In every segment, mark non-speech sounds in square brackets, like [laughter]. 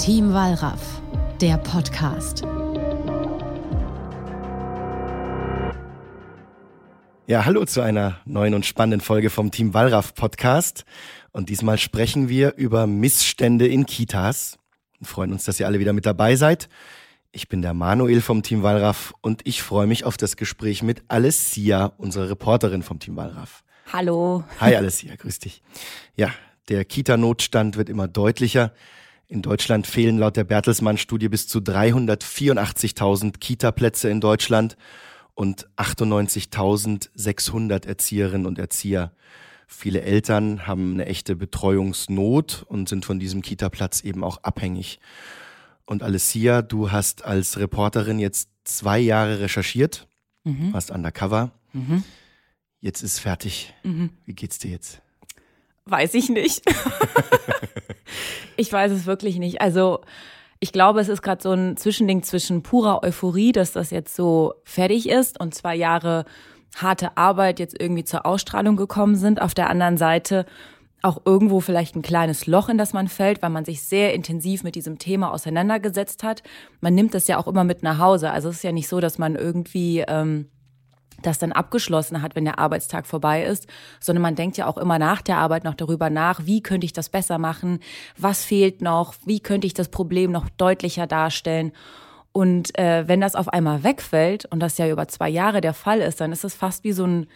Team Wallraff, der Podcast. Ja, hallo zu einer neuen und spannenden Folge vom Team Wallraff Podcast. Und diesmal sprechen wir über Missstände in Kitas. Wir freuen uns, dass ihr alle wieder mit dabei seid. Ich bin der Manuel vom Team Wallraff und ich freue mich auf das Gespräch mit Alessia, unserer Reporterin vom Team Wallraff. Hallo. Hi Alessia, grüß dich. Ja, der Kita-Notstand wird immer deutlicher. In Deutschland fehlen laut der Bertelsmann-Studie bis zu 384.000 Kita-Plätze in Deutschland und 98.600 Erzieherinnen und Erzieher. Viele Eltern haben eine echte Betreuungsnot und sind von diesem Kita-Platz eben auch abhängig. Und Alessia, du hast als Reporterin jetzt zwei Jahre recherchiert, mhm. warst undercover. Mhm. Jetzt ist fertig. Mhm. Wie geht's dir jetzt? Weiß ich nicht. ich weiß es wirklich nicht. Also ich glaube, es ist gerade so ein Zwischending zwischen purer Euphorie, dass das jetzt so fertig ist und zwei Jahre harte Arbeit jetzt irgendwie zur Ausstrahlung gekommen sind. Auf der anderen Seite auch irgendwo vielleicht ein kleines Loch, in das man fällt, weil man sich sehr intensiv mit diesem Thema auseinandergesetzt hat. Man nimmt das ja auch immer mit nach Hause. Also es ist ja nicht so, dass man irgendwie ähm, das dann abgeschlossen hat, wenn der Arbeitstag vorbei ist, sondern man denkt ja auch immer nach der Arbeit noch darüber nach, wie könnte ich das besser machen, was fehlt noch, wie könnte ich das Problem noch deutlicher darstellen. Und äh, wenn das auf einmal wegfällt, und das ja über zwei Jahre der Fall ist, dann ist es fast wie so ein,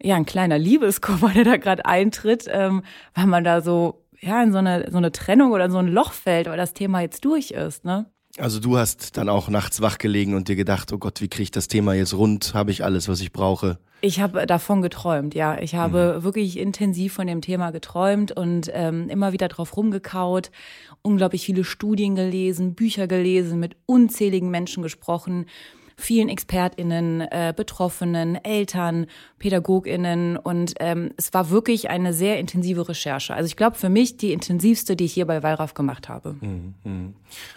ja, ein kleiner Liebeskummer, der da gerade eintritt, ähm, weil man da so, ja, in so eine, so eine Trennung oder so ein Loch fällt, weil das Thema jetzt durch ist, ne? Also du hast dann auch nachts wach gelegen und dir gedacht, oh Gott, wie kriege ich das Thema jetzt rund? Habe ich alles, was ich brauche? Ich habe davon geträumt, ja. Ich habe mhm. wirklich intensiv von dem Thema geträumt und ähm, immer wieder drauf rumgekaut, unglaublich viele Studien gelesen, Bücher gelesen, mit unzähligen Menschen gesprochen vielen ExpertInnen, äh, Betroffenen, Eltern, PädagogInnen und ähm, es war wirklich eine sehr intensive Recherche. Also ich glaube für mich die intensivste, die ich hier bei Wallraff gemacht habe. Mhm, mhm.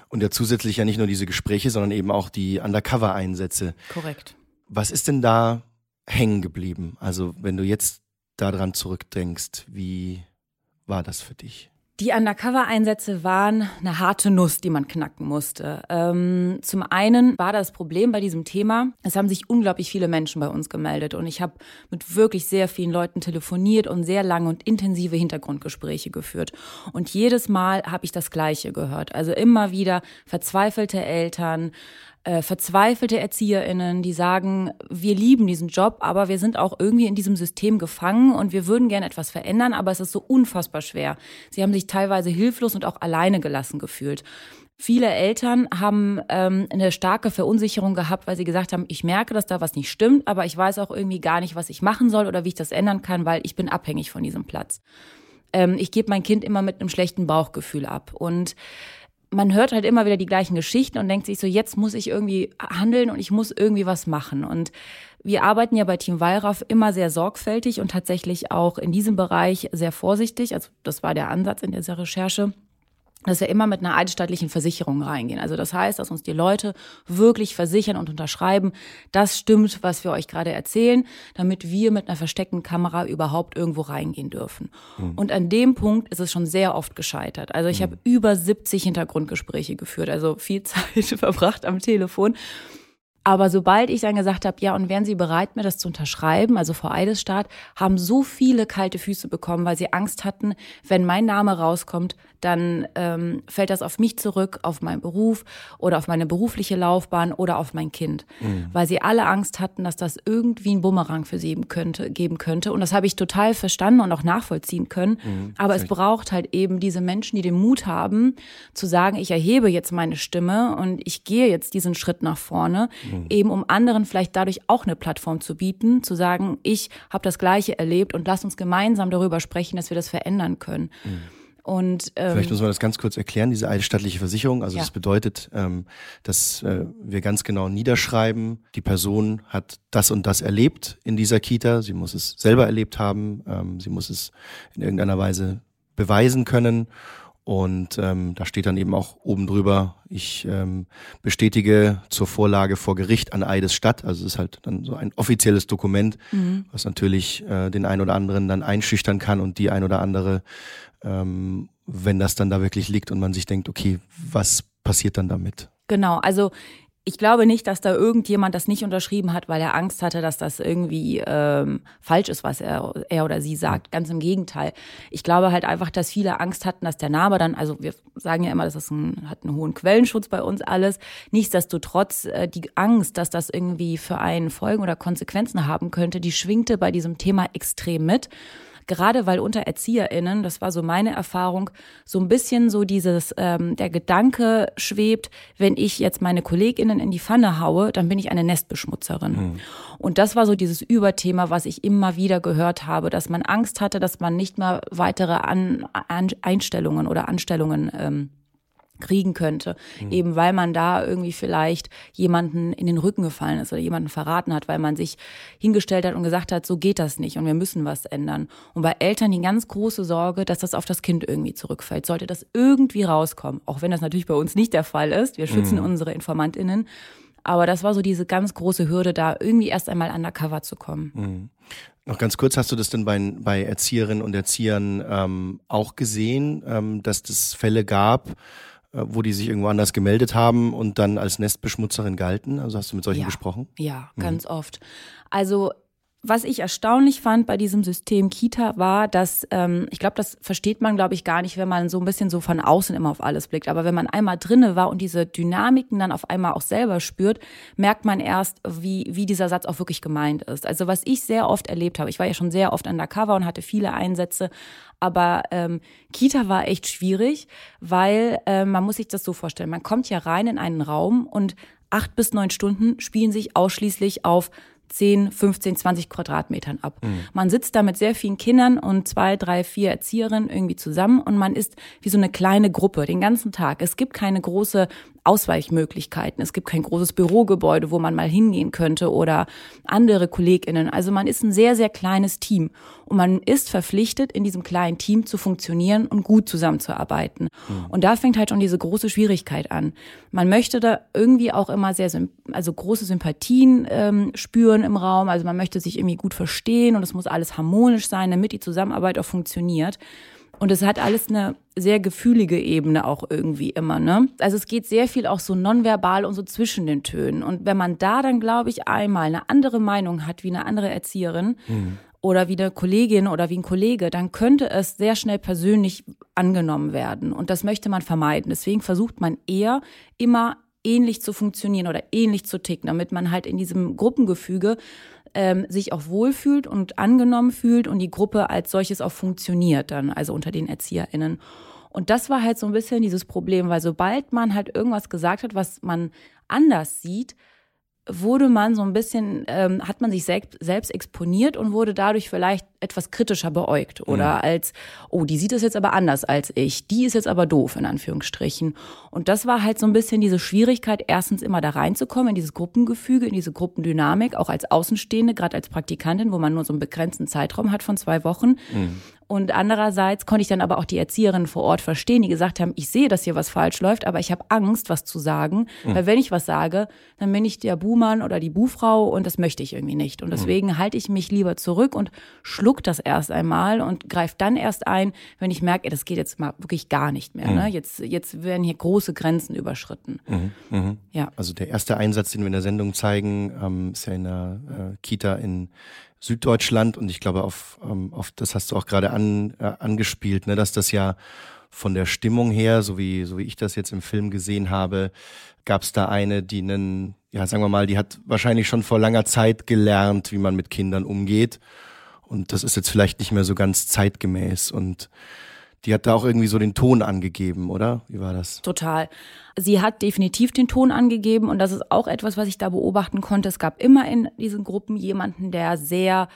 Und ja zusätzlich ja nicht nur diese Gespräche, sondern eben auch die Undercover-Einsätze. Korrekt. Was ist denn da hängen geblieben? Also wenn du jetzt daran zurückdenkst, wie war das für dich? Die Undercover-Einsätze waren eine harte Nuss, die man knacken musste. Ähm, zum einen war das Problem bei diesem Thema, es haben sich unglaublich viele Menschen bei uns gemeldet und ich habe mit wirklich sehr vielen Leuten telefoniert und sehr lange und intensive Hintergrundgespräche geführt. Und jedes Mal habe ich das Gleiche gehört. Also immer wieder verzweifelte Eltern, äh, verzweifelte ErzieherInnen, die sagen, wir lieben diesen Job, aber wir sind auch irgendwie in diesem System gefangen und wir würden gerne etwas verändern, aber es ist so unfassbar schwer. Sie haben sich teilweise hilflos und auch alleine gelassen gefühlt. Viele Eltern haben ähm, eine starke Verunsicherung gehabt, weil sie gesagt haben, ich merke, dass da was nicht stimmt, aber ich weiß auch irgendwie gar nicht, was ich machen soll oder wie ich das ändern kann, weil ich bin abhängig von diesem Platz. Ähm, ich gebe mein Kind immer mit einem schlechten Bauchgefühl ab. Und man hört halt immer wieder die gleichen Geschichten und denkt sich so, jetzt muss ich irgendwie handeln und ich muss irgendwie was machen. Und wir arbeiten ja bei Team Wallraff immer sehr sorgfältig und tatsächlich auch in diesem Bereich sehr vorsichtig. Also das war der Ansatz in dieser Recherche dass wir immer mit einer eidesstattlichen Versicherung reingehen. Also das heißt, dass uns die Leute wirklich versichern und unterschreiben, das stimmt, was wir euch gerade erzählen, damit wir mit einer versteckten Kamera überhaupt irgendwo reingehen dürfen. Mhm. Und an dem Punkt ist es schon sehr oft gescheitert. Also ich mhm. habe über 70 Hintergrundgespräche geführt, also viel [laughs] Zeit verbracht am Telefon. Aber sobald ich dann gesagt habe, ja, und wären Sie bereit, mir das zu unterschreiben, also vor Eidesstaat, haben so viele kalte Füße bekommen, weil sie Angst hatten, wenn mein Name rauskommt, dann ähm, fällt das auf mich zurück, auf meinen Beruf oder auf meine berufliche Laufbahn oder auf mein Kind. Mhm. Weil sie alle Angst hatten, dass das irgendwie ein Bumerang für sie geben könnte. Geben könnte. Und das habe ich total verstanden und auch nachvollziehen können. Mhm, Aber es braucht halt eben diese Menschen, die den Mut haben, zu sagen, ich erhebe jetzt meine Stimme und ich gehe jetzt diesen Schritt nach vorne, mhm. Eben um anderen vielleicht dadurch auch eine Plattform zu bieten, zu sagen, ich habe das Gleiche erlebt und lass uns gemeinsam darüber sprechen, dass wir das verändern können. Mhm. Und, ähm, Vielleicht muss man das ganz kurz erklären, diese eidesstattliche Versicherung. Also ja. das bedeutet, ähm, dass äh, wir ganz genau niederschreiben, die Person hat das und das erlebt in dieser Kita. Sie muss es selber erlebt haben. Ähm, sie muss es in irgendeiner Weise beweisen können. Und ähm, da steht dann eben auch oben drüber, ich ähm, bestätige zur Vorlage vor Gericht an Eides statt. Also es ist halt dann so ein offizielles Dokument, mhm. was natürlich äh, den einen oder anderen dann einschüchtern kann und die ein oder andere ähm, wenn das dann da wirklich liegt und man sich denkt, okay, was passiert dann damit? Genau, also ich glaube nicht, dass da irgendjemand das nicht unterschrieben hat, weil er Angst hatte, dass das irgendwie ähm, falsch ist, was er, er oder sie sagt. Ganz im Gegenteil. Ich glaube halt einfach, dass viele Angst hatten, dass der Name dann, also wir sagen ja immer, dass das ein, hat einen hohen Quellenschutz bei uns alles. Nichtsdestotrotz äh, die Angst, dass das irgendwie für einen Folgen oder Konsequenzen haben könnte, die schwingte bei diesem Thema extrem mit gerade weil unter ErzieherInnen, das war so meine Erfahrung, so ein bisschen so dieses, ähm, der Gedanke schwebt, wenn ich jetzt meine KollegInnen in die Pfanne haue, dann bin ich eine Nestbeschmutzerin. Mhm. Und das war so dieses Überthema, was ich immer wieder gehört habe, dass man Angst hatte, dass man nicht mehr weitere An An Einstellungen oder Anstellungen ähm, kriegen könnte. Mhm. Eben weil man da irgendwie vielleicht jemanden in den Rücken gefallen ist oder jemanden verraten hat, weil man sich hingestellt hat und gesagt hat, so geht das nicht und wir müssen was ändern. Und bei Eltern die ganz große Sorge, dass das auf das Kind irgendwie zurückfällt. Sollte das irgendwie rauskommen, auch wenn das natürlich bei uns nicht der Fall ist. Wir schützen mhm. unsere InformantInnen. Aber das war so diese ganz große Hürde, da irgendwie erst einmal undercover zu kommen. Mhm. Noch ganz kurz, hast du das denn bei, bei Erzieherinnen und Erziehern ähm, auch gesehen, ähm, dass es Fälle gab, wo die sich irgendwo anders gemeldet haben und dann als Nestbeschmutzerin galten? Also hast du mit solchen ja, gesprochen? Ja, mhm. ganz oft. Also was ich erstaunlich fand bei diesem System Kita war, dass ähm, ich glaube, das versteht man, glaube ich, gar nicht, wenn man so ein bisschen so von außen immer auf alles blickt. Aber wenn man einmal drinne war und diese Dynamiken dann auf einmal auch selber spürt, merkt man erst, wie wie dieser Satz auch wirklich gemeint ist. Also was ich sehr oft erlebt habe, ich war ja schon sehr oft undercover und hatte viele Einsätze, aber ähm, Kita war echt schwierig, weil äh, man muss sich das so vorstellen: Man kommt ja rein in einen Raum und acht bis neun Stunden spielen sich ausschließlich auf 10, 15, 20 Quadratmetern ab. Mhm. Man sitzt da mit sehr vielen Kindern und zwei, drei, vier Erzieherinnen irgendwie zusammen und man ist wie so eine kleine Gruppe den ganzen Tag. Es gibt keine große Ausweichmöglichkeiten. Es gibt kein großes Bürogebäude, wo man mal hingehen könnte oder andere KollegInnen. Also man ist ein sehr, sehr kleines Team. Und man ist verpflichtet, in diesem kleinen Team zu funktionieren und gut zusammenzuarbeiten. Mhm. Und da fängt halt schon diese große Schwierigkeit an. Man möchte da irgendwie auch immer sehr, also große Sympathien ähm, spüren im Raum. Also man möchte sich irgendwie gut verstehen und es muss alles harmonisch sein, damit die Zusammenarbeit auch funktioniert. Und es hat alles eine sehr gefühlige Ebene auch irgendwie immer, ne? Also es geht sehr viel auch so nonverbal und so zwischen den Tönen. Und wenn man da dann, glaube ich, einmal eine andere Meinung hat wie eine andere Erzieherin mhm. oder wie eine Kollegin oder wie ein Kollege, dann könnte es sehr schnell persönlich angenommen werden. Und das möchte man vermeiden. Deswegen versucht man eher immer ähnlich zu funktionieren oder ähnlich zu ticken, damit man halt in diesem Gruppengefüge ähm, sich auch wohlfühlt und angenommen fühlt und die Gruppe als solches auch funktioniert dann, also unter den ErzieherInnen. Und das war halt so ein bisschen dieses Problem, weil sobald man halt irgendwas gesagt hat, was man anders sieht, wurde man so ein bisschen, ähm, hat man sich selbst, selbst exponiert und wurde dadurch vielleicht etwas kritischer beäugt oder mhm. als, oh, die sieht es jetzt aber anders als ich, die ist jetzt aber doof, in Anführungsstrichen. Und das war halt so ein bisschen diese Schwierigkeit, erstens immer da reinzukommen, in dieses Gruppengefüge, in diese Gruppendynamik, auch als Außenstehende, gerade als Praktikantin, wo man nur so einen begrenzten Zeitraum hat von zwei Wochen. Mhm. Und andererseits konnte ich dann aber auch die Erzieherinnen vor Ort verstehen, die gesagt haben, ich sehe, dass hier was falsch läuft, aber ich habe Angst, was zu sagen. Mhm. Weil wenn ich was sage, dann bin ich der Buhmann oder die Buhfrau und das möchte ich irgendwie nicht. Und mhm. deswegen mhm. halte ich mich lieber zurück und schluck das erst einmal und greife dann erst ein, wenn ich merke, das geht jetzt mal wirklich gar nicht mehr. Mhm. Ne? Jetzt, jetzt werden hier große Grenzen überschritten. Mhm. Mhm. Ja. Also der erste Einsatz, den wir in der Sendung zeigen, ähm, ist ja in der äh, Kita in Süddeutschland und ich glaube, auf, ähm, auf das hast du auch gerade an, äh, angespielt, ne, dass das ja von der Stimmung her, so wie, so wie ich das jetzt im Film gesehen habe, gab es da eine, die einen, ja, sagen wir mal, die hat wahrscheinlich schon vor langer Zeit gelernt, wie man mit Kindern umgeht. Und das ist jetzt vielleicht nicht mehr so ganz zeitgemäß. Und die hat da auch irgendwie so den Ton angegeben, oder? Wie war das? Total. Sie hat definitiv den Ton angegeben und das ist auch etwas, was ich da beobachten konnte. Es gab immer in diesen Gruppen jemanden, der sehr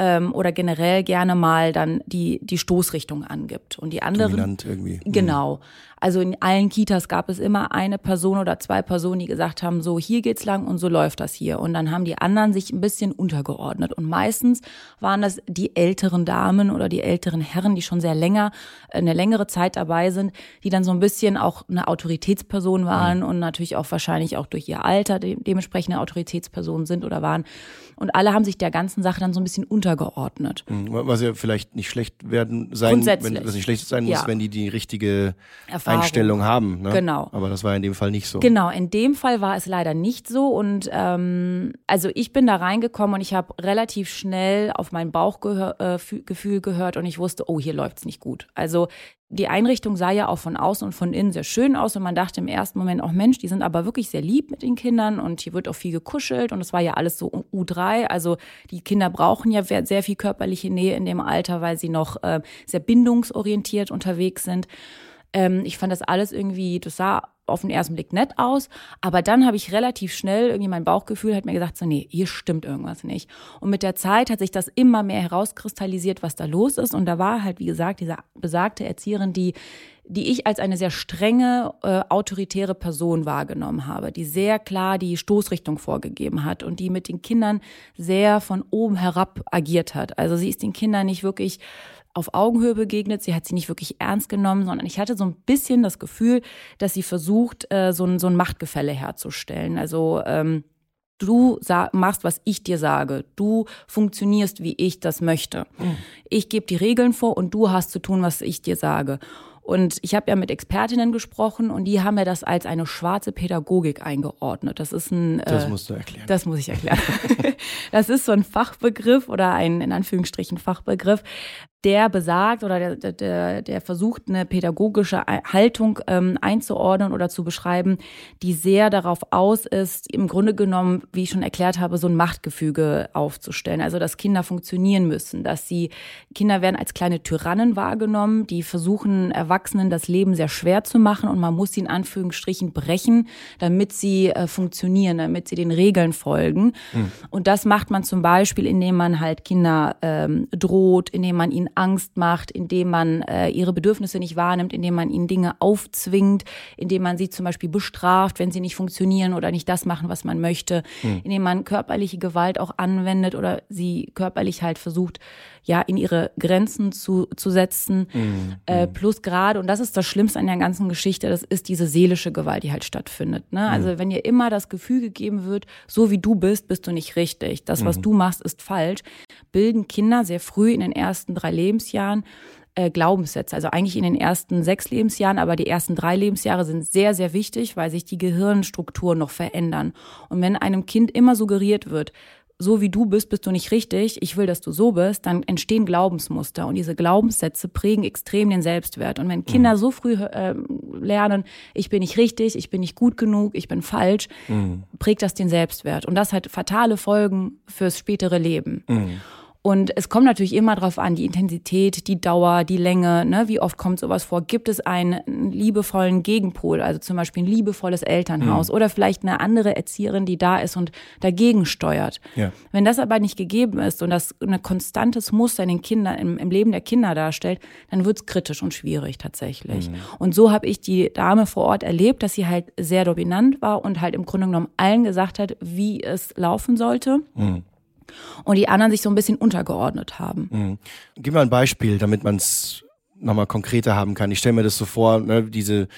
ähm, oder generell gerne mal dann die, die Stoßrichtung angibt. Und die anderen. Dominant irgendwie. Mhm. Genau. Also in allen Kitas gab es immer eine Person oder zwei Personen, die gesagt haben, so hier geht's lang und so läuft das hier. Und dann haben die anderen sich ein bisschen untergeordnet. Und meistens waren das die älteren Damen oder die älteren Herren, die schon sehr länger, eine längere Zeit dabei sind, die dann so ein bisschen auch eine Autoritätsperson waren mhm. und natürlich auch wahrscheinlich auch durch ihr Alter de dementsprechend eine Autoritätsperson sind oder waren. Und alle haben sich der ganzen Sache dann so ein bisschen unter untergeordnet. Mhm. Was ja vielleicht nicht schlecht werden sein, wenn, was nicht schlecht sein muss, ja. wenn die die richtige Erfahrung. Einstellung haben. Ne? Genau. Aber das war in dem Fall nicht so. Genau, in dem Fall war es leider nicht so. Und ähm, also ich bin da reingekommen und ich habe relativ schnell auf mein Bauchgefühl äh, gehört und ich wusste, oh, hier läuft's nicht gut. Also die Einrichtung sah ja auch von außen und von innen sehr schön aus und man dachte im ersten Moment auch, Mensch, die sind aber wirklich sehr lieb mit den Kindern und hier wird auch viel gekuschelt und es war ja alles so U3. Also die Kinder brauchen ja sehr viel körperliche Nähe in dem Alter, weil sie noch äh, sehr bindungsorientiert unterwegs sind. Ähm, ich fand das alles irgendwie, das sah auf den ersten Blick nett aus, aber dann habe ich relativ schnell irgendwie mein Bauchgefühl hat mir gesagt, so nee, hier stimmt irgendwas nicht. Und mit der Zeit hat sich das immer mehr herauskristallisiert, was da los ist und da war halt wie gesagt diese besagte Erzieherin, die die ich als eine sehr strenge, äh, autoritäre Person wahrgenommen habe, die sehr klar die Stoßrichtung vorgegeben hat und die mit den Kindern sehr von oben herab agiert hat. Also sie ist den Kindern nicht wirklich auf Augenhöhe begegnet. Sie hat sie nicht wirklich ernst genommen, sondern ich hatte so ein bisschen das Gefühl, dass sie versucht, äh, so, ein, so ein Machtgefälle herzustellen. Also ähm, du machst, was ich dir sage. Du funktionierst, wie ich das möchte. Mhm. Ich gebe die Regeln vor und du hast zu tun, was ich dir sage. Und ich habe ja mit Expertinnen gesprochen und die haben mir das als eine schwarze Pädagogik eingeordnet. Das ist ein. Das äh, musst du erklären. Das muss ich erklären. [laughs] das ist so ein Fachbegriff oder ein in Anführungsstrichen Fachbegriff, der besagt oder der, der, der versucht, eine pädagogische Haltung ähm, einzuordnen oder zu beschreiben, die sehr darauf aus ist, im Grunde genommen, wie ich schon erklärt habe, so ein Machtgefüge aufzustellen. Also, dass Kinder funktionieren müssen, dass sie, Kinder werden als kleine Tyrannen wahrgenommen, die versuchen, Erwachsenen das Leben sehr schwer zu machen und man muss sie in Anführungsstrichen brechen, damit sie äh, funktionieren, damit sie den Regeln folgen. Mhm. Und das macht man zum Beispiel, indem man halt Kinder ähm, droht, indem man ihnen Angst macht, indem man äh, ihre Bedürfnisse nicht wahrnimmt, indem man ihnen Dinge aufzwingt, indem man sie zum Beispiel bestraft, wenn sie nicht funktionieren oder nicht das machen, was man möchte, mhm. indem man körperliche Gewalt auch anwendet oder sie körperlich halt versucht, ja, in ihre Grenzen zu, zu setzen. Mhm. Äh, hm. plus gerade, und das ist das Schlimmste an der ganzen Geschichte, das ist diese seelische Gewalt, die halt stattfindet. Ne? Also mhm. wenn ihr immer das Gefühl gegeben wird, so wie du bist, bist du nicht richtig. Das, was mhm. du machst, ist falsch, bilden Kinder sehr früh in den ersten drei Lebensjahren äh, Glaubenssätze. Also eigentlich in den ersten sechs Lebensjahren, aber die ersten drei Lebensjahre sind sehr, sehr wichtig, weil sich die Gehirnstrukturen noch verändern. Und wenn einem Kind immer suggeriert wird, so wie du bist, bist du nicht richtig, ich will, dass du so bist, dann entstehen Glaubensmuster und diese Glaubenssätze prägen extrem den Selbstwert. Und wenn Kinder mhm. so früh äh, lernen, ich bin nicht richtig, ich bin nicht gut genug, ich bin falsch, mhm. prägt das den Selbstwert. Und das hat fatale Folgen fürs spätere Leben. Mhm. Und es kommt natürlich immer darauf an, die Intensität, die Dauer, die Länge, ne? wie oft kommt sowas vor? Gibt es einen liebevollen Gegenpol, also zum Beispiel ein liebevolles Elternhaus mhm. oder vielleicht eine andere Erzieherin, die da ist und dagegen steuert. Ja. Wenn das aber nicht gegeben ist und das ein konstantes Muster in den Kindern, im, im Leben der Kinder darstellt, dann wird es kritisch und schwierig tatsächlich. Mhm. Und so habe ich die Dame vor Ort erlebt, dass sie halt sehr dominant war und halt im Grunde genommen allen gesagt hat, wie es laufen sollte. Mhm und die anderen sich so ein bisschen untergeordnet haben. Mhm. Gib mal ein Beispiel, damit man es nochmal konkreter haben kann. Ich stelle mir das so vor, ne, diese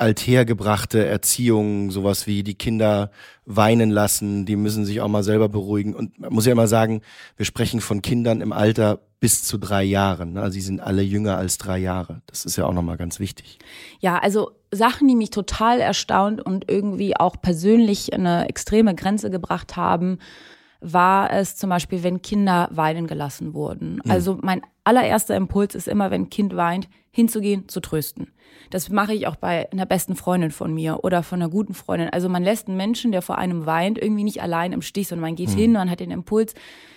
althergebrachte Erziehung, sowas wie die Kinder weinen lassen, die müssen sich auch mal selber beruhigen. Und man muss ja immer sagen, wir sprechen von Kindern im Alter bis zu drei Jahren. Ne? Also sie sind alle jünger als drei Jahre. Das ist ja auch nochmal ganz wichtig. Ja, also Sachen, die mich total erstaunt und irgendwie auch persönlich eine extreme Grenze gebracht haben, war es zum Beispiel, wenn Kinder weinen gelassen wurden. Mhm. Also mein allererster Impuls ist immer, wenn ein Kind weint, hinzugehen, zu trösten. Das mache ich auch bei einer besten Freundin von mir oder von einer guten Freundin. Also man lässt einen Menschen, der vor einem weint, irgendwie nicht allein im Stich, sondern man geht mhm. hin und hat den Impuls,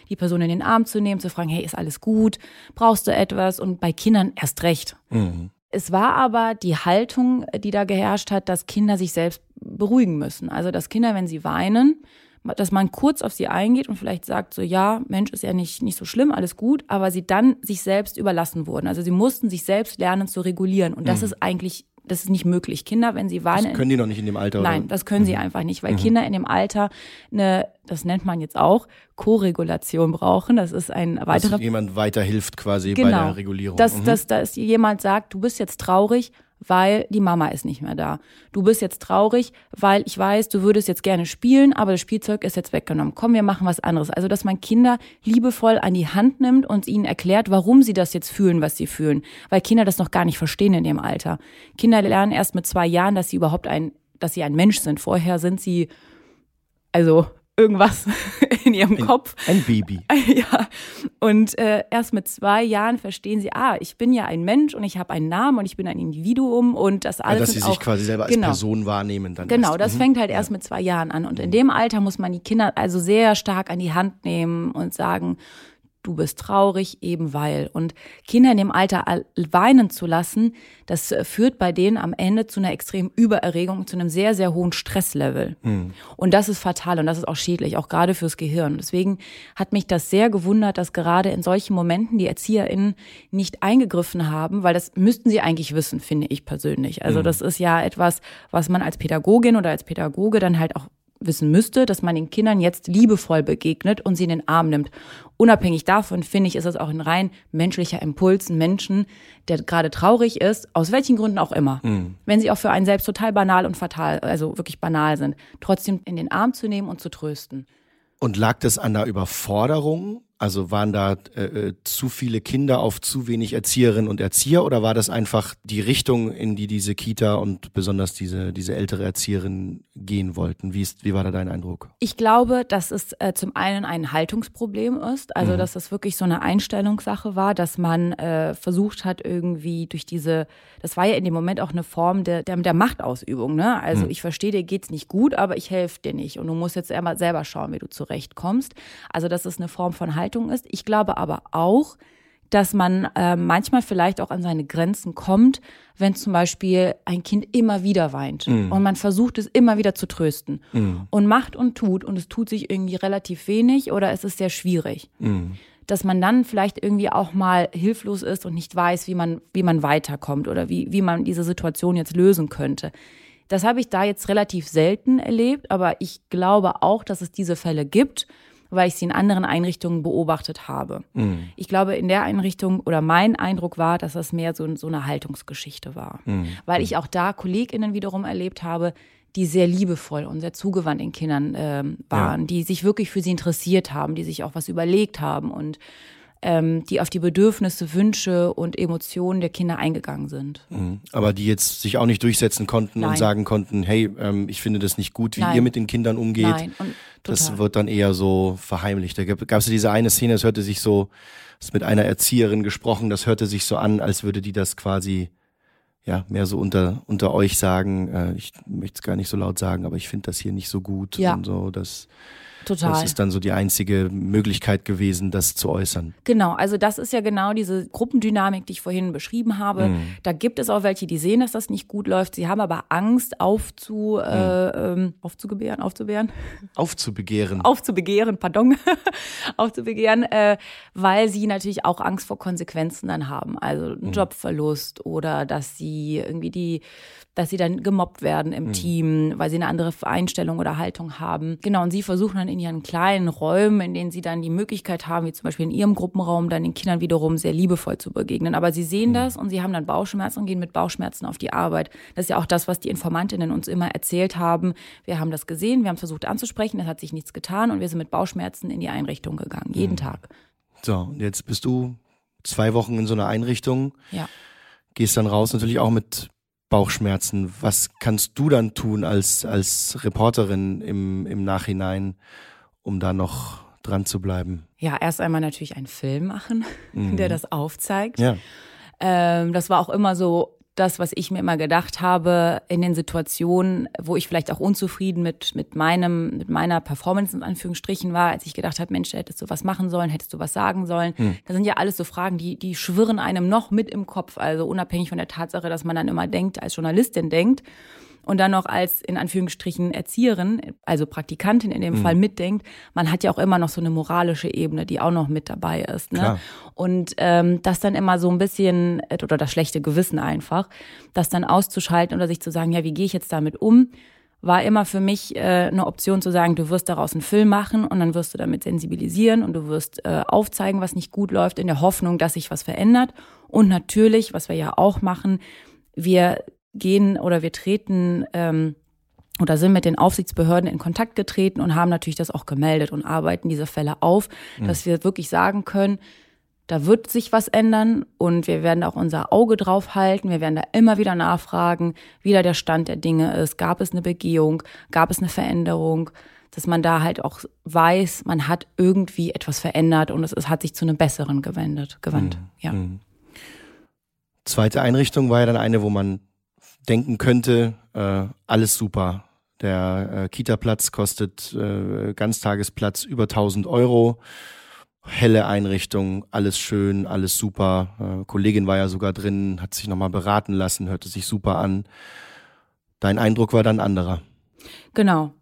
die Person in den Arm zu nehmen, zu fragen, hey, ist alles gut? Brauchst du etwas? Und bei Kindern erst recht. Mhm. Es war aber die Haltung, die da geherrscht hat, dass Kinder sich selbst beruhigen müssen. Also dass Kinder, wenn sie weinen, dass man kurz auf sie eingeht und vielleicht sagt so, ja, Mensch, ist ja nicht, nicht so schlimm, alles gut, aber sie dann sich selbst überlassen wurden. Also sie mussten sich selbst lernen zu regulieren. Und das mhm. ist eigentlich das ist nicht möglich. Kinder, wenn sie weinen. Das können die noch nicht in dem Alter. Nein, oder? das können mhm. sie einfach nicht, weil mhm. Kinder in dem Alter eine, das nennt man jetzt auch, Koregulation brauchen. Das ist ein weiterer. Dass jemand weiterhilft quasi genau. bei der Regulierung. Dass, mhm. dass, dass jemand sagt, du bist jetzt traurig, weil die Mama ist nicht mehr da. Du bist jetzt traurig, weil ich weiß, du würdest jetzt gerne spielen, aber das Spielzeug ist jetzt weggenommen. Komm, wir machen was anderes. Also, dass man Kinder liebevoll an die Hand nimmt und ihnen erklärt, warum sie das jetzt fühlen, was sie fühlen. Weil Kinder das noch gar nicht verstehen in dem Alter. Kinder lernen erst mit zwei Jahren, dass sie überhaupt ein, dass sie ein Mensch sind. Vorher sind sie, also irgendwas [laughs] in ihrem ein, Kopf. Ein Baby. [laughs] Ja. Und äh, erst mit zwei Jahren verstehen sie, ah, ich bin ja ein Mensch und ich habe einen Namen und ich bin ein Individuum und das alles. Ja, dass sie auch, sich quasi selber als genau, Person wahrnehmen dann. Genau, erst. das mhm. fängt halt erst mit zwei Jahren an. Und in dem Alter muss man die Kinder also sehr stark an die Hand nehmen und sagen, du bist traurig, eben weil. Und Kinder in dem Alter weinen zu lassen, das äh, führt bei denen am Ende zu einer extremen Übererregung, zu einem sehr, sehr hohen Stresslevel. Mhm. Und das ist fatal und das ist auch schädlich, auch gerade fürs Gehirn. Deswegen hat mich das sehr gewundert, dass gerade in solchen Momenten die ErzieherInnen nicht eingegriffen haben, weil das müssten sie eigentlich wissen, finde ich persönlich. Also mhm. das ist ja etwas, was man als Pädagogin oder als Pädagoge dann halt auch wissen müsste, dass man den Kindern jetzt liebevoll begegnet und sie in den Arm nimmt. Unabhängig davon finde ich, ist es auch ein rein menschlicher Impuls, ein Menschen, der gerade traurig ist, aus welchen Gründen auch immer, mhm. wenn sie auch für einen selbst total banal und fatal, also wirklich banal sind, trotzdem in den Arm zu nehmen und zu trösten. Und lag das an der Überforderung also waren da äh, äh, zu viele Kinder auf zu wenig Erzieherinnen und Erzieher oder war das einfach die Richtung, in die diese Kita und besonders diese, diese ältere Erzieherin gehen wollten? Wie, ist, wie war da dein Eindruck? Ich glaube, dass es äh, zum einen ein Haltungsproblem ist, also mhm. dass das wirklich so eine Einstellungssache war, dass man äh, versucht hat, irgendwie durch diese, das war ja in dem Moment auch eine Form der, der, der Machtausübung. Ne? Also mhm. ich verstehe, dir geht's nicht gut, aber ich helfe dir nicht und du musst jetzt einmal selber schauen, wie du zurechtkommst. Also das ist eine Form von Haltung Haltung ist. Ich glaube aber auch, dass man äh, manchmal vielleicht auch an seine Grenzen kommt, wenn zum Beispiel ein Kind immer wieder weint mm. und man versucht es immer wieder zu trösten mm. und macht und tut und es tut sich irgendwie relativ wenig oder es ist sehr schwierig. Mm. Dass man dann vielleicht irgendwie auch mal hilflos ist und nicht weiß, wie man, wie man weiterkommt oder wie, wie man diese Situation jetzt lösen könnte. Das habe ich da jetzt relativ selten erlebt, aber ich glaube auch, dass es diese Fälle gibt weil ich sie in anderen Einrichtungen beobachtet habe. Mhm. Ich glaube, in der Einrichtung oder mein Eindruck war, dass das mehr so, so eine Haltungsgeschichte war. Mhm. Weil ich auch da KollegInnen wiederum erlebt habe, die sehr liebevoll und sehr zugewandt den Kindern äh, waren, ja. die sich wirklich für sie interessiert haben, die sich auch was überlegt haben und ähm, die auf die Bedürfnisse, Wünsche und Emotionen der Kinder eingegangen sind. Mhm. Aber die jetzt sich auch nicht durchsetzen konnten Nein. und sagen konnten, hey, ähm, ich finde das nicht gut, wie Nein. ihr mit den Kindern umgeht. Nein. Und das wird dann eher so verheimlicht. Da gab es diese eine Szene, es hörte sich so, es mit einer Erzieherin gesprochen, das hörte sich so an, als würde die das quasi ja, mehr so unter, unter euch sagen, äh, ich möchte es gar nicht so laut sagen, aber ich finde das hier nicht so gut ja. und so, das Total. Das ist dann so die einzige Möglichkeit gewesen, das zu äußern. Genau, also das ist ja genau diese Gruppendynamik, die ich vorhin beschrieben habe. Mhm. Da gibt es auch welche, die sehen, dass das nicht gut läuft. Sie haben aber Angst, aufzu, mhm. äh, ähm, aufzugebären, aufzubeeren. Aufzubegehren. Aufzubegehren, pardon. [laughs] aufzubegehren, äh, weil sie natürlich auch Angst vor Konsequenzen dann haben. Also einen mhm. Jobverlust oder dass sie irgendwie die dass sie dann gemobbt werden im mhm. Team, weil sie eine andere Einstellung oder Haltung haben. Genau, und sie versuchen dann in ihren kleinen Räumen, in denen sie dann die Möglichkeit haben, wie zum Beispiel in ihrem Gruppenraum, dann den Kindern wiederum sehr liebevoll zu begegnen. Aber sie sehen mhm. das und sie haben dann Bauchschmerzen und gehen mit Bauchschmerzen auf die Arbeit. Das ist ja auch das, was die Informantinnen uns immer erzählt haben. Wir haben das gesehen, wir haben es versucht anzusprechen, es hat sich nichts getan und wir sind mit Bauchschmerzen in die Einrichtung gegangen, jeden mhm. Tag. So, und jetzt bist du zwei Wochen in so einer Einrichtung. Ja. Gehst dann raus natürlich auch mit Bauchschmerzen. Was kannst du dann tun als, als Reporterin im, im Nachhinein, um da noch dran zu bleiben? Ja, erst einmal natürlich einen Film machen, [laughs] mhm. der das aufzeigt. Ja. Ähm, das war auch immer so das, was ich mir immer gedacht habe in den Situationen, wo ich vielleicht auch unzufrieden mit, mit meinem, mit meiner Performance in Anführungsstrichen war, als ich gedacht habe, Mensch, hättest du was machen sollen, hättest du was sagen sollen. Hm. Das sind ja alles so Fragen, die, die schwirren einem noch mit im Kopf. Also unabhängig von der Tatsache, dass man dann immer denkt, als Journalistin denkt, und dann noch als in Anführungsstrichen Erzieherin, also Praktikantin in dem mhm. Fall mitdenkt, man hat ja auch immer noch so eine moralische Ebene, die auch noch mit dabei ist. Ne? Und ähm, das dann immer so ein bisschen, oder das schlechte Gewissen einfach, das dann auszuschalten oder sich zu sagen, ja, wie gehe ich jetzt damit um? war immer für mich äh, eine Option zu sagen, du wirst daraus einen Film machen und dann wirst du damit sensibilisieren und du wirst äh, aufzeigen, was nicht gut läuft, in der Hoffnung, dass sich was verändert. Und natürlich, was wir ja auch machen, wir gehen oder wir treten ähm, oder sind mit den Aufsichtsbehörden in Kontakt getreten und haben natürlich das auch gemeldet und arbeiten diese Fälle auf, mhm. dass wir wirklich sagen können, da wird sich was ändern und wir werden auch unser Auge drauf halten. Wir werden da immer wieder nachfragen, wie da der Stand der Dinge ist. Gab es eine Begehung? Gab es eine Veränderung? Dass man da halt auch weiß, man hat irgendwie etwas verändert und es, es hat sich zu einem besseren gewendet, gewandt. Mhm. Ja. Mhm. Zweite Einrichtung war ja dann eine, wo man denken könnte, äh, alles super. Der äh, Kita-Platz kostet äh, Ganztagesplatz über 1000 Euro. Helle Einrichtung, alles schön, alles super. Äh, Kollegin war ja sogar drin, hat sich nochmal beraten lassen, hörte sich super an. Dein Eindruck war dann anderer. Genau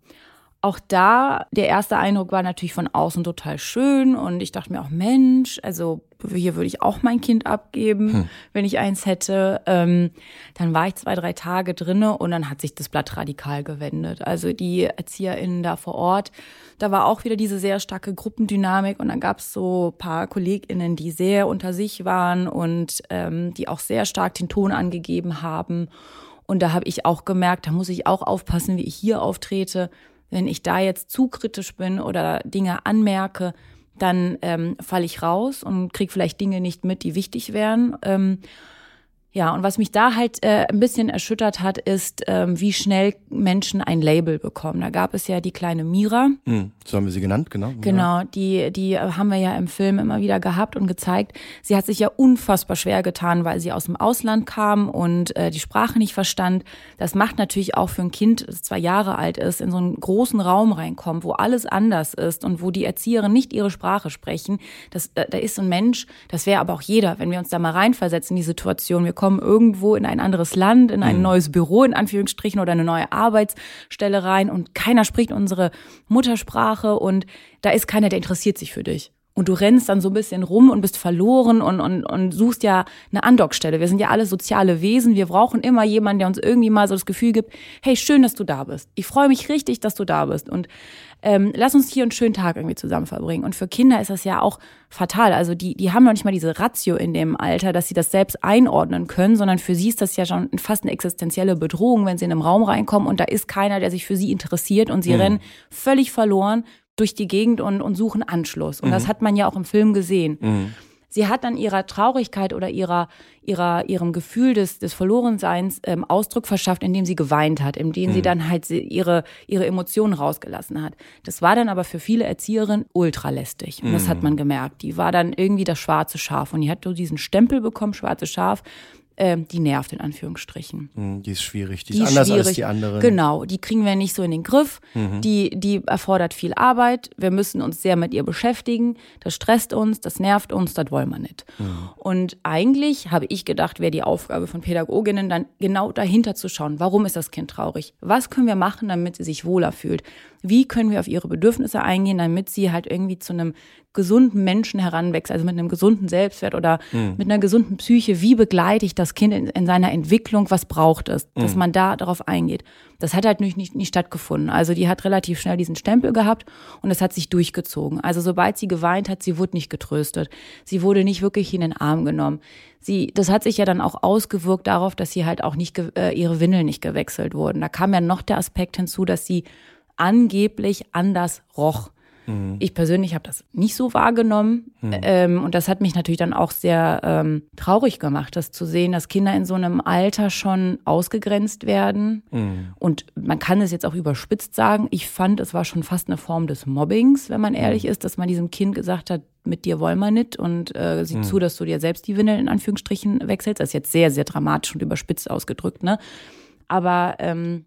auch da, der erste Eindruck war natürlich von außen total schön und ich dachte mir auch, Mensch, also hier würde ich auch mein Kind abgeben, hm. wenn ich eins hätte. Ähm, dann war ich zwei, drei Tage drinne und dann hat sich das Blatt radikal gewendet. Also die ErzieherInnen da vor Ort, da war auch wieder diese sehr starke Gruppendynamik und dann gab es so paar KollegInnen, die sehr unter sich waren und ähm, die auch sehr stark den Ton angegeben haben. Und da habe ich auch gemerkt, da muss ich auch aufpassen, wie ich hier auftrete wenn ich da jetzt zu kritisch bin oder Dinge anmerke, dann ähm, falle ich raus und kriege vielleicht Dinge nicht mit, die wichtig wären. Ähm, ja, und was mich da halt äh, ein bisschen erschüttert hat, ist, ähm, wie schnell Menschen ein Label bekommen. Da gab es ja die kleine Mira. Mhm, so haben wir sie genannt, genau. Genau, die, die haben wir ja im Film immer wieder gehabt und gezeigt. Sie hat sich ja unfassbar schwer getan, weil sie aus dem Ausland kam und äh, die Sprache nicht verstand. Das macht natürlich auch für ein Kind, das zwei Jahre alt ist, in so einen großen Raum reinkommt, wo alles anders ist und wo die Erzieherinnen nicht ihre Sprache sprechen. Das, da, da ist so ein Mensch, das wäre aber auch jeder, wenn wir uns da mal reinversetzen in die Situation. Wir kommen irgendwo in ein anderes Land, in ein mhm. neues Büro in Anführungsstrichen oder eine neue Arbeitsstelle rein und keiner spricht unsere Muttersprache und da ist keiner, der interessiert sich für dich. Und du rennst dann so ein bisschen rum und bist verloren und, und, und suchst ja eine Andockstelle. Wir sind ja alle soziale Wesen. Wir brauchen immer jemanden, der uns irgendwie mal so das Gefühl gibt, hey, schön, dass du da bist. Ich freue mich richtig, dass du da bist. Und ähm, lass uns hier einen schönen Tag irgendwie zusammen verbringen. Und für Kinder ist das ja auch fatal. Also die, die haben noch nicht mal diese Ratio in dem Alter, dass sie das selbst einordnen können, sondern für sie ist das ja schon fast eine existenzielle Bedrohung, wenn sie in einen Raum reinkommen und da ist keiner, der sich für sie interessiert und sie mhm. rennen völlig verloren durch die Gegend und, und suchen Anschluss. Und mhm. das hat man ja auch im Film gesehen. Mhm. Sie hat dann ihrer Traurigkeit oder ihrer, ihrer, ihrem Gefühl des, des Verlorenseins ähm, Ausdruck verschafft, indem sie geweint hat, indem mhm. sie dann halt ihre, ihre Emotionen rausgelassen hat. Das war dann aber für viele Erzieherinnen ultralästig. Und mhm. das hat mhm. man gemerkt. Die war dann irgendwie das schwarze Schaf. Und die hat so diesen Stempel bekommen, schwarze Schaf, ähm, die nervt in Anführungsstrichen. Hm, die ist schwierig, die, die ist anders schwierig. als die anderen. Genau, die kriegen wir nicht so in den Griff. Mhm. Die, die erfordert viel Arbeit. Wir müssen uns sehr mit ihr beschäftigen. Das stresst uns, das nervt uns, das wollen wir nicht. Mhm. Und eigentlich habe ich gedacht, wäre die Aufgabe von Pädagoginnen dann genau dahinter zu schauen, warum ist das Kind traurig? Was können wir machen, damit sie sich wohler fühlt? Wie können wir auf ihre Bedürfnisse eingehen, damit sie halt irgendwie zu einem gesunden Menschen heranwächst, also mit einem gesunden Selbstwert oder mhm. mit einer gesunden Psyche, wie begleite ich das Kind in, in seiner Entwicklung, was braucht es, dass mhm. man da darauf eingeht. Das hat halt nicht, nicht, nicht stattgefunden. Also die hat relativ schnell diesen Stempel gehabt und es hat sich durchgezogen. Also sobald sie geweint hat, sie wurde nicht getröstet. Sie wurde nicht wirklich in den Arm genommen. Sie, das hat sich ja dann auch ausgewirkt darauf, dass sie halt auch nicht, äh, ihre Windeln nicht gewechselt wurden. Da kam ja noch der Aspekt hinzu, dass sie angeblich anders roch. Mhm. Ich persönlich habe das nicht so wahrgenommen. Mhm. Ähm, und das hat mich natürlich dann auch sehr ähm, traurig gemacht, das zu sehen, dass Kinder in so einem Alter schon ausgegrenzt werden. Mhm. Und man kann es jetzt auch überspitzt sagen. Ich fand, es war schon fast eine Form des Mobbings, wenn man ehrlich mhm. ist, dass man diesem Kind gesagt hat, mit dir wollen wir nicht und äh, sieh mhm. zu, dass du dir selbst die Windel in Anführungsstrichen wechselst. Das ist jetzt sehr, sehr dramatisch und überspitzt ausgedrückt, ne? Aber ähm,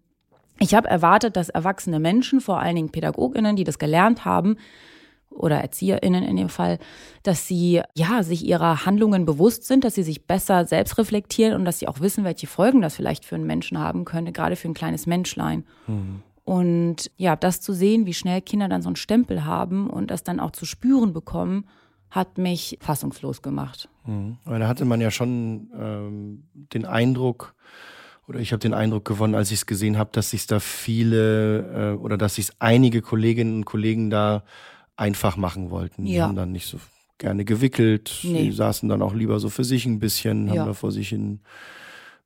ich habe erwartet, dass erwachsene Menschen, vor allen Dingen Pädagoginnen, die das gelernt haben, oder ErzieherInnen in dem Fall, dass sie ja sich ihrer Handlungen bewusst sind, dass sie sich besser selbst reflektieren und dass sie auch wissen, welche Folgen das vielleicht für einen Menschen haben könnte, gerade für ein kleines Menschlein. Mhm. Und ja, das zu sehen, wie schnell Kinder dann so einen Stempel haben und das dann auch zu spüren bekommen, hat mich fassungslos gemacht. Mhm. Weil da hatte man ja schon ähm, den Eindruck, oder ich habe den Eindruck gewonnen, als ich es gesehen habe, dass sich da viele äh, oder dass sich einige Kolleginnen und Kollegen da einfach machen wollten. Die ja. haben dann nicht so gerne gewickelt. Nee. Die saßen dann auch lieber so für sich ein bisschen, haben ja. da vor sich hin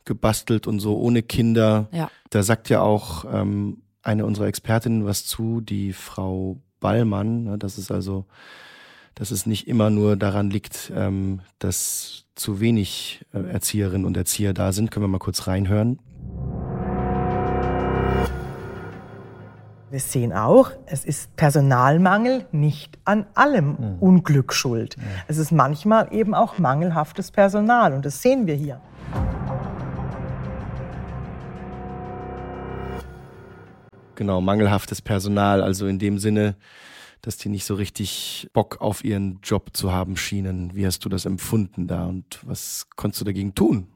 gebastelt und so ohne Kinder. Ja. Da sagt ja auch ähm, eine unserer Expertinnen was zu, die Frau Ballmann. Ne, das ist also, dass es nicht immer nur daran liegt, ähm, dass zu wenig äh, Erzieherinnen und Erzieher da sind. Können wir mal kurz reinhören? Wir sehen auch, es ist Personalmangel nicht an allem mhm. Unglück schuld. Ja. Es ist manchmal eben auch mangelhaftes Personal und das sehen wir hier. Genau, mangelhaftes Personal, also in dem Sinne, dass die nicht so richtig Bock auf ihren Job zu haben schienen. Wie hast du das empfunden da und was konntest du dagegen tun?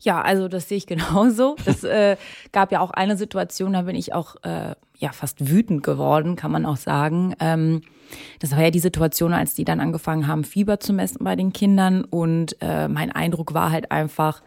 Ja, also das sehe ich [laughs] genauso. Es äh, gab ja auch eine Situation, da bin ich auch äh, ja fast wütend geworden, kann man auch sagen. Ähm, das war ja die Situation, als die dann angefangen haben, Fieber zu messen bei den Kindern. Und äh, mein Eindruck war halt einfach,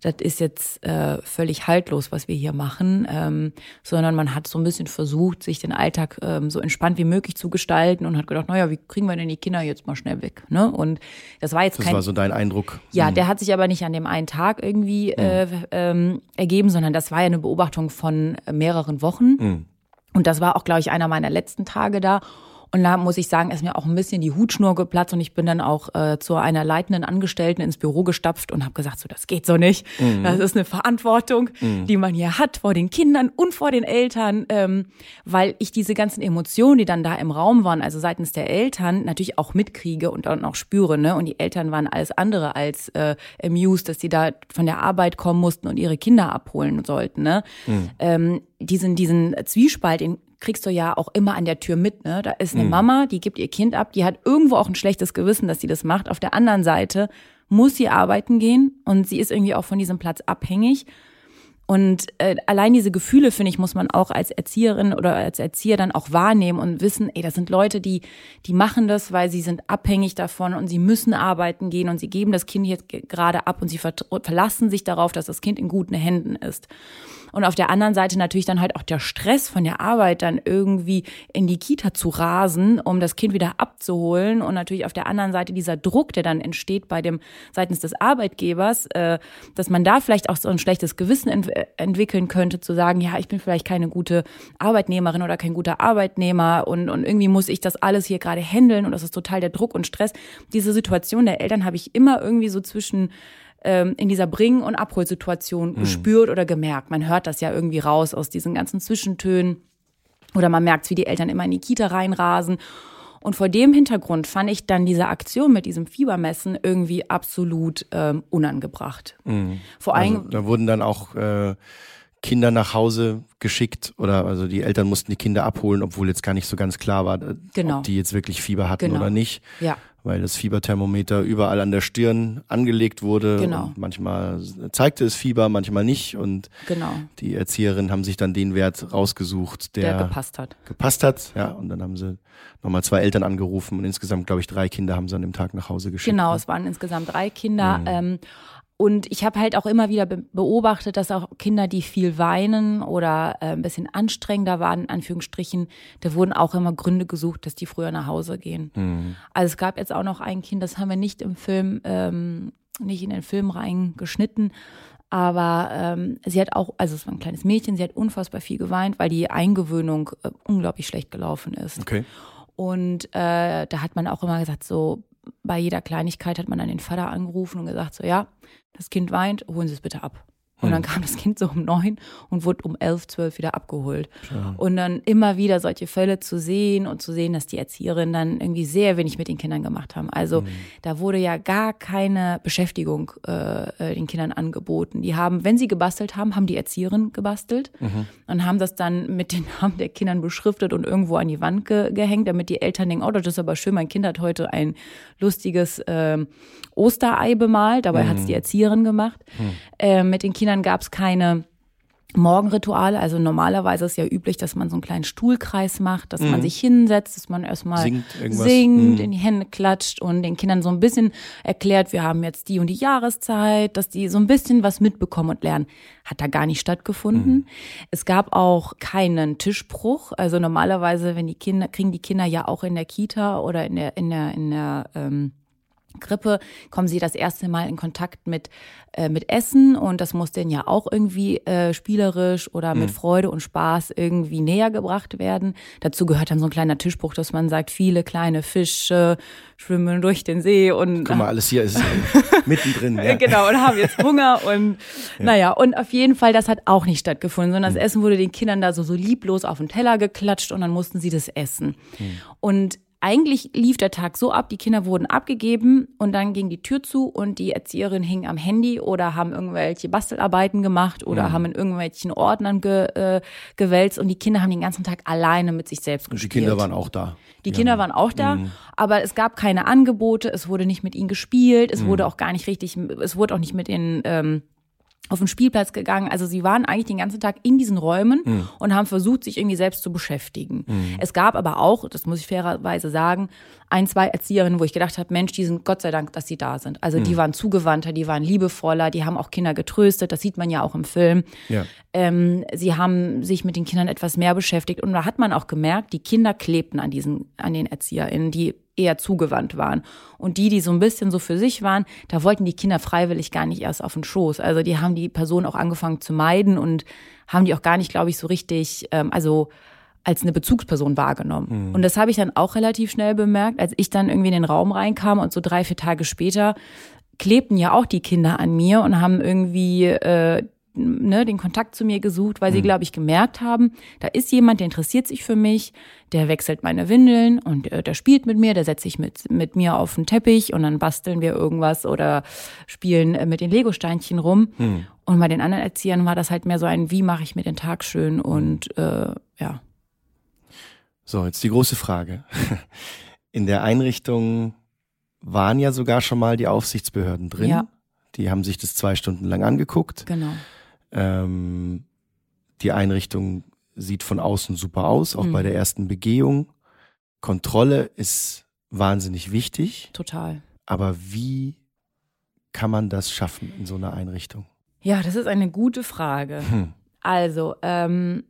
das ist jetzt äh, völlig haltlos, was wir hier machen, ähm, sondern man hat so ein bisschen versucht, sich den Alltag ähm, so entspannt wie möglich zu gestalten und hat gedacht, naja, wie kriegen wir denn die Kinder jetzt mal schnell weg? Ne? Und das war jetzt das kein. Das war so dein Eindruck. Ja, mhm. der hat sich aber nicht an dem einen Tag irgendwie mhm. äh, ähm, ergeben, sondern das war ja eine Beobachtung von mehreren Wochen. Mhm. Und das war auch, glaube ich, einer meiner letzten Tage da. Und da muss ich sagen, ist mir auch ein bisschen die Hutschnur geplatzt und ich bin dann auch äh, zu einer leitenden Angestellten ins Büro gestapft und habe gesagt, so das geht so nicht. Mhm. Das ist eine Verantwortung, mhm. die man hier hat vor den Kindern und vor den Eltern, ähm, weil ich diese ganzen Emotionen, die dann da im Raum waren, also seitens der Eltern, natürlich auch mitkriege und dann auch spüre. Ne? Und die Eltern waren alles andere als äh, amused, dass sie da von der Arbeit kommen mussten und ihre Kinder abholen sollten. Ne? Mhm. Ähm, diesen, diesen Zwiespalt, in kriegst du ja auch immer an der Tür mit. Ne? Da ist eine mhm. Mama, die gibt ihr Kind ab, die hat irgendwo auch ein schlechtes Gewissen, dass sie das macht. Auf der anderen Seite muss sie arbeiten gehen und sie ist irgendwie auch von diesem Platz abhängig. Und äh, allein diese Gefühle, finde ich, muss man auch als Erzieherin oder als Erzieher dann auch wahrnehmen und wissen, ey, das sind Leute, die, die machen das, weil sie sind abhängig davon und sie müssen arbeiten gehen und sie geben das Kind jetzt gerade ab und sie verlassen sich darauf, dass das Kind in guten Händen ist. Und auf der anderen Seite natürlich dann halt auch der Stress von der Arbeit, dann irgendwie in die Kita zu rasen, um das Kind wieder abzuholen. Und natürlich auf der anderen Seite dieser Druck, der dann entsteht bei dem seitens des Arbeitgebers, äh, dass man da vielleicht auch so ein schlechtes Gewissen ent entwickeln könnte, zu sagen, ja, ich bin vielleicht keine gute Arbeitnehmerin oder kein guter Arbeitnehmer und, und irgendwie muss ich das alles hier gerade handeln und das ist total der Druck und Stress. Diese Situation der Eltern habe ich immer irgendwie so zwischen ähm, in dieser Bring- und Abholsituation mhm. gespürt oder gemerkt. Man hört das ja irgendwie raus aus diesen ganzen Zwischentönen. Oder man merkt, wie die Eltern immer in die Kita reinrasen. Und vor dem Hintergrund fand ich dann diese Aktion mit diesem Fiebermessen irgendwie absolut ähm, unangebracht. Mhm. Vor allem. Also, da wurden dann auch äh, Kinder nach Hause geschickt oder also die Eltern mussten die Kinder abholen, obwohl jetzt gar nicht so ganz klar war, äh, genau. ob die jetzt wirklich Fieber hatten genau. oder nicht. Ja weil das Fieberthermometer überall an der Stirn angelegt wurde. Genau. Und manchmal zeigte es Fieber, manchmal nicht. Und genau. die Erzieherinnen haben sich dann den Wert rausgesucht, der, der gepasst hat. Gepasst hat, ja. Und dann haben sie nochmal zwei Eltern angerufen und insgesamt, glaube ich, drei Kinder haben sie an dem Tag nach Hause geschickt. Genau, ne? es waren insgesamt drei Kinder. Mhm. Ähm, und ich habe halt auch immer wieder beobachtet, dass auch Kinder, die viel weinen oder äh, ein bisschen anstrengender waren, in Anführungsstrichen, da wurden auch immer Gründe gesucht, dass die früher nach Hause gehen. Mhm. Also es gab jetzt auch noch ein Kind, das haben wir nicht im Film, ähm, nicht in den Film reingeschnitten, aber ähm, sie hat auch, also es war ein kleines Mädchen, sie hat unfassbar viel geweint, weil die Eingewöhnung äh, unglaublich schlecht gelaufen ist. Okay. Und äh, da hat man auch immer gesagt, so bei jeder Kleinigkeit hat man dann den Vater angerufen und gesagt, so ja, das Kind weint, holen Sie es bitte ab. Und dann hm. kam das Kind so um neun und wurde um elf, zwölf wieder abgeholt. Ja. Und dann immer wieder solche Fälle zu sehen und zu sehen, dass die Erzieherinnen dann irgendwie sehr wenig mit den Kindern gemacht haben. Also mhm. da wurde ja gar keine Beschäftigung äh, äh, den Kindern angeboten. Die haben, wenn sie gebastelt haben, haben die Erzieherinnen gebastelt mhm. und haben das dann mit den Namen der Kindern beschriftet und irgendwo an die Wand ge gehängt, damit die Eltern denken, oh, das ist aber schön, mein Kind hat heute ein lustiges äh, Osterei bemalt. Dabei mhm. hat es die Erzieherin gemacht. Mhm. Äh, mit den Kindern Kindern gab es keine Morgenrituale. Also normalerweise ist ja üblich, dass man so einen kleinen Stuhlkreis macht, dass mhm. man sich hinsetzt, dass man erstmal singt, singt mhm. in die Hände klatscht und den Kindern so ein bisschen erklärt, wir haben jetzt die und die Jahreszeit, dass die so ein bisschen was mitbekommen und lernen. Hat da gar nicht stattgefunden. Mhm. Es gab auch keinen Tischbruch. Also normalerweise, wenn die Kinder, kriegen die Kinder ja auch in der Kita oder in der, in der, in der ähm, Grippe kommen sie das erste Mal in Kontakt mit, äh, mit Essen und das muss denen ja auch irgendwie äh, spielerisch oder mit mhm. Freude und Spaß irgendwie näher gebracht werden. Dazu gehört dann so ein kleiner Tischbruch, dass man sagt, viele kleine Fische schwimmen durch den See und. Guck mal, alles hier ist [laughs] mittendrin. Ja. genau, und haben jetzt Hunger und ja. naja, und auf jeden Fall, das hat auch nicht stattgefunden, sondern das mhm. Essen wurde den Kindern da so, so lieblos auf den Teller geklatscht und dann mussten sie das essen. Mhm. Und eigentlich lief der Tag so ab, die Kinder wurden abgegeben und dann ging die Tür zu und die Erzieherin hing am Handy oder haben irgendwelche Bastelarbeiten gemacht oder mhm. haben in irgendwelchen Ordnern ge, äh, gewälzt und die Kinder haben den ganzen Tag alleine mit sich selbst gespielt. Und die Kinder waren auch da. Die Kinder waren auch da, mhm. aber es gab keine Angebote, es wurde nicht mit ihnen gespielt, es mhm. wurde auch gar nicht richtig, es wurde auch nicht mit den ähm, auf den Spielplatz gegangen. Also sie waren eigentlich den ganzen Tag in diesen Räumen mhm. und haben versucht, sich irgendwie selbst zu beschäftigen. Mhm. Es gab aber auch, das muss ich fairerweise sagen, ein, zwei Erzieherinnen, wo ich gedacht habe, Mensch, die sind Gott sei Dank, dass sie da sind. Also mhm. die waren zugewandter, die waren liebevoller, die haben auch Kinder getröstet, das sieht man ja auch im Film. Ja. Ähm, sie haben sich mit den Kindern etwas mehr beschäftigt und da hat man auch gemerkt, die Kinder klebten an diesen, an den ErzieherInnen, die eher zugewandt waren. Und die, die so ein bisschen so für sich waren, da wollten die Kinder freiwillig gar nicht erst auf den Schoß. Also die haben die Person auch angefangen zu meiden und haben die auch gar nicht, glaube ich, so richtig, ähm, also als eine Bezugsperson wahrgenommen. Mhm. Und das habe ich dann auch relativ schnell bemerkt, als ich dann irgendwie in den Raum reinkam und so drei, vier Tage später klebten ja auch die Kinder an mir und haben irgendwie äh, ne, den Kontakt zu mir gesucht, weil sie, mhm. glaube ich, gemerkt haben, da ist jemand, der interessiert sich für mich, der wechselt meine Windeln und äh, der spielt mit mir, der setzt sich mit, mit mir auf den Teppich und dann basteln wir irgendwas oder spielen äh, mit den Legosteinchen rum. Mhm. Und bei den anderen Erziehern war das halt mehr so ein, wie mache ich mir den Tag schön und äh, ja. So, jetzt die große Frage. [laughs] In der Einrichtung waren ja sogar schon mal die Aufsichtsbehörden drin. Ja. Die haben sich das zwei Stunden lang angeguckt. Genau. Ähm, die Einrichtung sieht von außen super aus, auch mhm. bei der ersten Begehung. Kontrolle ist wahnsinnig wichtig. Total. Aber wie kann man das schaffen in so einer Einrichtung? Ja, das ist eine gute Frage. Hm. Also, ähm,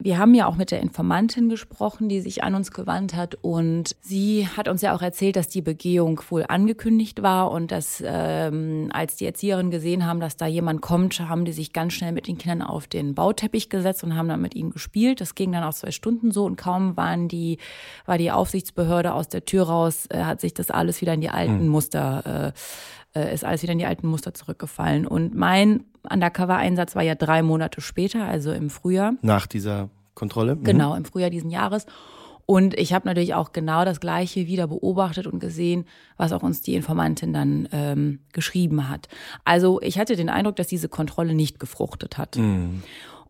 wir haben ja auch mit der Informantin gesprochen, die sich an uns gewandt hat. Und sie hat uns ja auch erzählt, dass die Begehung wohl angekündigt war und dass ähm, als die Erzieherinnen gesehen haben, dass da jemand kommt, haben die sich ganz schnell mit den Kindern auf den Bauteppich gesetzt und haben dann mit ihnen gespielt. Das ging dann auch zwei Stunden so und kaum waren die, war die Aufsichtsbehörde aus der Tür raus, äh, hat sich das alles wieder in die alten mhm. Muster äh, äh, ist alles wieder in die alten Muster zurückgefallen. Und mein Undercover-Einsatz war ja drei Monate später, also im Frühjahr. Nach dieser Kontrolle? Mhm. Genau, im Frühjahr diesen Jahres. Und ich habe natürlich auch genau das Gleiche wieder beobachtet und gesehen, was auch uns die Informantin dann ähm, geschrieben hat. Also ich hatte den Eindruck, dass diese Kontrolle nicht gefruchtet hat. Mhm.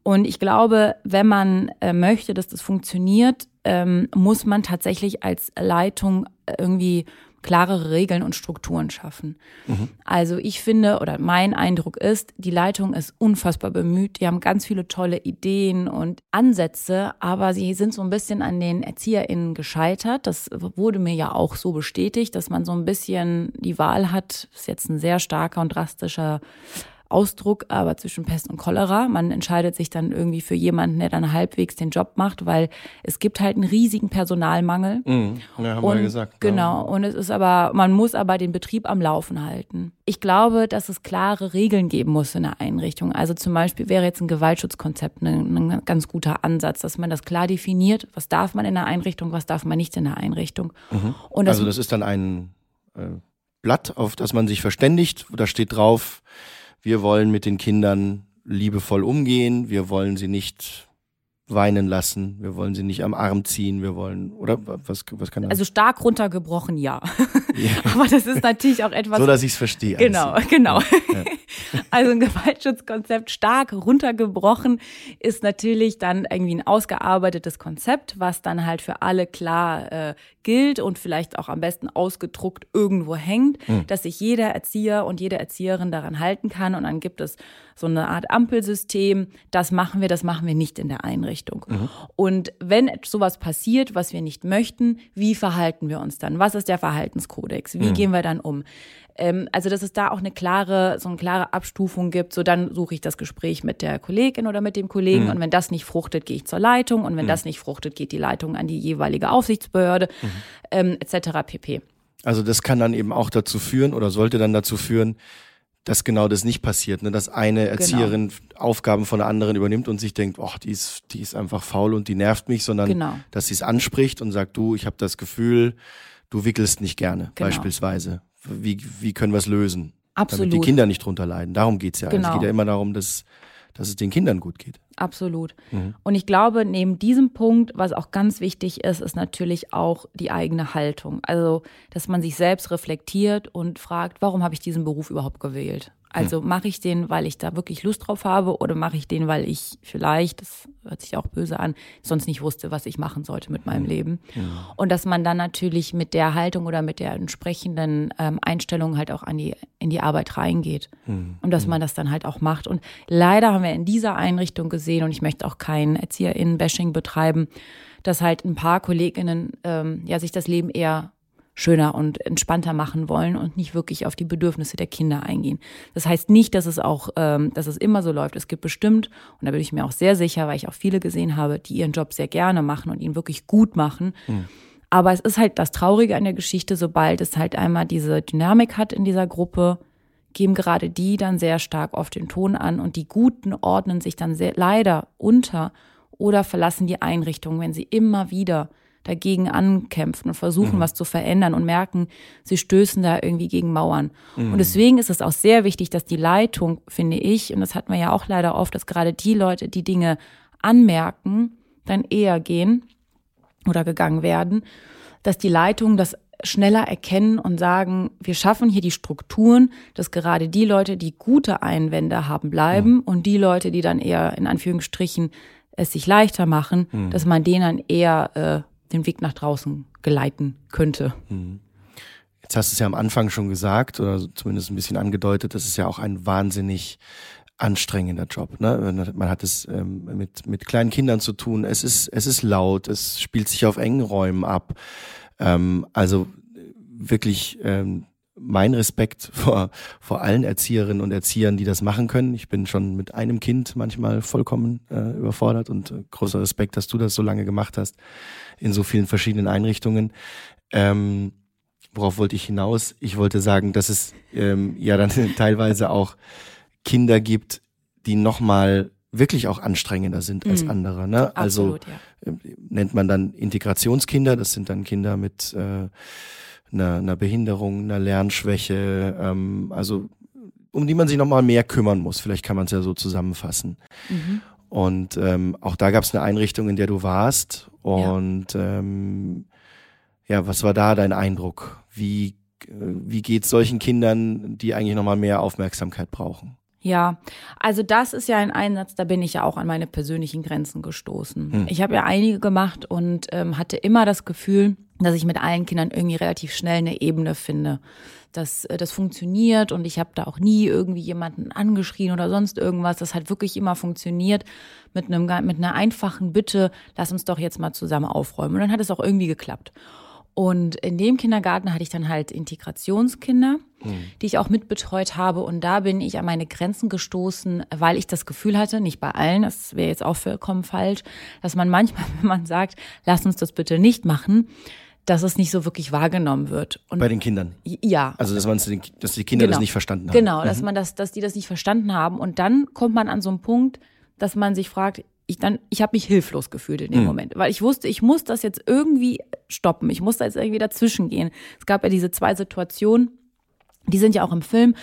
Und ich glaube, wenn man äh, möchte, dass das funktioniert, ähm, muss man tatsächlich als Leitung irgendwie klarere Regeln und Strukturen schaffen. Mhm. Also ich finde oder mein Eindruck ist, die Leitung ist unfassbar bemüht. Die haben ganz viele tolle Ideen und Ansätze, aber sie sind so ein bisschen an den ErzieherInnen gescheitert. Das wurde mir ja auch so bestätigt, dass man so ein bisschen die Wahl hat. Das ist jetzt ein sehr starker und drastischer Ausdruck, aber zwischen Pest und Cholera. Man entscheidet sich dann irgendwie für jemanden, der dann halbwegs den Job macht, weil es gibt halt einen riesigen Personalmangel. Mhm. Ja, haben und, wir gesagt. Genau. Und es ist aber, man muss aber den Betrieb am Laufen halten. Ich glaube, dass es klare Regeln geben muss in der Einrichtung. Also zum Beispiel wäre jetzt ein Gewaltschutzkonzept ein, ein ganz guter Ansatz, dass man das klar definiert. Was darf man in der Einrichtung, was darf man nicht in der Einrichtung. Mhm. Das also das ist dann ein äh, Blatt, auf das man sich verständigt. Da steht drauf, wir wollen mit den Kindern liebevoll umgehen, wir wollen sie nicht weinen lassen, wir wollen sie nicht am Arm ziehen, wir wollen, oder was, was kann das? Also stark runtergebrochen, ja. ja. [laughs] Aber das ist natürlich auch etwas. So, dass ich es verstehe. Genau, genau. Ja. [laughs] Also ein Gewaltschutzkonzept stark runtergebrochen ist natürlich dann irgendwie ein ausgearbeitetes Konzept, was dann halt für alle klar äh, gilt und vielleicht auch am besten ausgedruckt irgendwo hängt, mhm. dass sich jeder Erzieher und jede Erzieherin daran halten kann. Und dann gibt es so eine Art Ampelsystem. Das machen wir, das machen wir nicht in der Einrichtung. Mhm. Und wenn sowas passiert, was wir nicht möchten, wie verhalten wir uns dann? Was ist der Verhaltenskodex? Wie mhm. gehen wir dann um? Ähm, also, dass es da auch eine klare, so eine klare Abstufung gibt. So, dann suche ich das Gespräch mit der Kollegin oder mit dem Kollegen. Mhm. Und wenn das nicht fruchtet, gehe ich zur Leitung. Und wenn mhm. das nicht fruchtet, geht die Leitung an die jeweilige Aufsichtsbehörde, mhm. ähm, etc. pp. Also das kann dann eben auch dazu führen oder sollte dann dazu führen, dass genau das nicht passiert, ne? dass eine genau. Erzieherin genau. Aufgaben von der anderen übernimmt und sich denkt, ach, die ist, die ist einfach faul und die nervt mich, sondern genau. dass sie es anspricht und sagt, du, ich habe das Gefühl, du wickelst nicht gerne, genau. beispielsweise. Wie, wie können wir es lösen? Absolut. Damit die Kinder nicht drunter leiden. Darum geht's ja. Genau. Es geht ja immer darum, dass, dass es den Kindern gut geht. Absolut. Mhm. Und ich glaube, neben diesem Punkt, was auch ganz wichtig ist, ist natürlich auch die eigene Haltung. Also, dass man sich selbst reflektiert und fragt, warum habe ich diesen Beruf überhaupt gewählt? Also hm. mache ich den, weil ich da wirklich Lust drauf habe oder mache ich den, weil ich vielleicht, das hört sich auch böse an, sonst nicht wusste, was ich machen sollte mit meinem hm. Leben. Ja. Und dass man dann natürlich mit der Haltung oder mit der entsprechenden ähm, Einstellung halt auch an die, in die Arbeit reingeht. Mhm. Und dass man das dann halt auch macht. Und leider haben wir in dieser Einrichtung gesehen, und ich möchte auch kein ErzieherInnen-Bashing betreiben, dass halt ein paar KollegInnen ähm, ja sich das Leben eher schöner und entspannter machen wollen und nicht wirklich auf die Bedürfnisse der Kinder eingehen. Das heißt nicht, dass es auch, ähm, dass es immer so läuft. Es gibt bestimmt, und da bin ich mir auch sehr sicher, weil ich auch viele gesehen habe, die ihren Job sehr gerne machen und ihn wirklich gut machen. Mhm. Aber es ist halt das Traurige an der Geschichte, sobald es halt einmal diese Dynamik hat in dieser Gruppe, geben gerade die dann sehr stark auf den Ton an und die Guten ordnen sich dann sehr, leider unter oder verlassen die Einrichtung, wenn sie immer wieder dagegen ankämpfen und versuchen, mhm. was zu verändern und merken, sie stößen da irgendwie gegen Mauern. Mhm. Und deswegen ist es auch sehr wichtig, dass die Leitung, finde ich, und das hat man ja auch leider oft, dass gerade die Leute, die Dinge anmerken, dann eher gehen oder gegangen werden, dass die Leitung das schneller erkennen und sagen, wir schaffen hier die Strukturen, dass gerade die Leute, die gute Einwände haben, bleiben mhm. und die Leute, die dann eher in Anführungsstrichen es sich leichter machen, mhm. dass man denen eher äh, den Weg nach draußen geleiten könnte. Mhm. Jetzt hast du es ja am Anfang schon gesagt oder zumindest ein bisschen angedeutet, das ist ja auch ein wahnsinnig anstrengender Job. Ne? Man hat es ähm, mit, mit kleinen Kindern zu tun. Es ist, es ist laut, es spielt sich auf engen Räumen ab. Ähm, also wirklich ähm, mein Respekt vor, vor allen Erzieherinnen und Erziehern, die das machen können. Ich bin schon mit einem Kind manchmal vollkommen äh, überfordert und äh, großer Respekt, dass du das so lange gemacht hast in so vielen verschiedenen Einrichtungen. Ähm, worauf wollte ich hinaus? Ich wollte sagen, dass es ähm, ja dann [laughs] teilweise auch Kinder gibt, die nochmal wirklich auch anstrengender sind als mhm. andere. Ne? Also Absolut, ja. äh, nennt man dann Integrationskinder, das sind dann Kinder mit äh, einer, einer Behinderung, einer Lernschwäche, ähm, also um die man sich nochmal mehr kümmern muss. Vielleicht kann man es ja so zusammenfassen. Mhm. Und ähm, auch da gab es eine Einrichtung, in der du warst. Und ja. Ähm, ja, was war da dein Eindruck? Wie, äh, wie geht solchen Kindern, die eigentlich nochmal mehr Aufmerksamkeit brauchen? Ja, also das ist ja ein Einsatz, da bin ich ja auch an meine persönlichen Grenzen gestoßen. Hm. Ich habe ja einige gemacht und ähm, hatte immer das Gefühl, dass ich mit allen Kindern irgendwie relativ schnell eine Ebene finde. Dass äh, das funktioniert und ich habe da auch nie irgendwie jemanden angeschrien oder sonst irgendwas. Das hat wirklich immer funktioniert mit einem mit einer einfachen Bitte, lass uns doch jetzt mal zusammen aufräumen. Und dann hat es auch irgendwie geklappt. Und in dem Kindergarten hatte ich dann halt Integrationskinder, mhm. die ich auch mitbetreut habe. Und da bin ich an meine Grenzen gestoßen, weil ich das Gefühl hatte, nicht bei allen, das wäre jetzt auch vollkommen falsch, dass man manchmal, [laughs] wenn man sagt, lass uns das bitte nicht machen, dass es nicht so wirklich wahrgenommen wird. Und Bei den Kindern? Ja. Also, dass, man, dass die Kinder genau. das nicht verstanden haben. Genau, dass mhm. man das, dass die das nicht verstanden haben. Und dann kommt man an so einen Punkt, dass man sich fragt, ich dann, ich habe mich hilflos gefühlt in dem mhm. Moment, weil ich wusste, ich muss das jetzt irgendwie stoppen, ich muss da jetzt irgendwie dazwischen gehen. Es gab ja diese zwei Situationen, die sind ja auch im Film.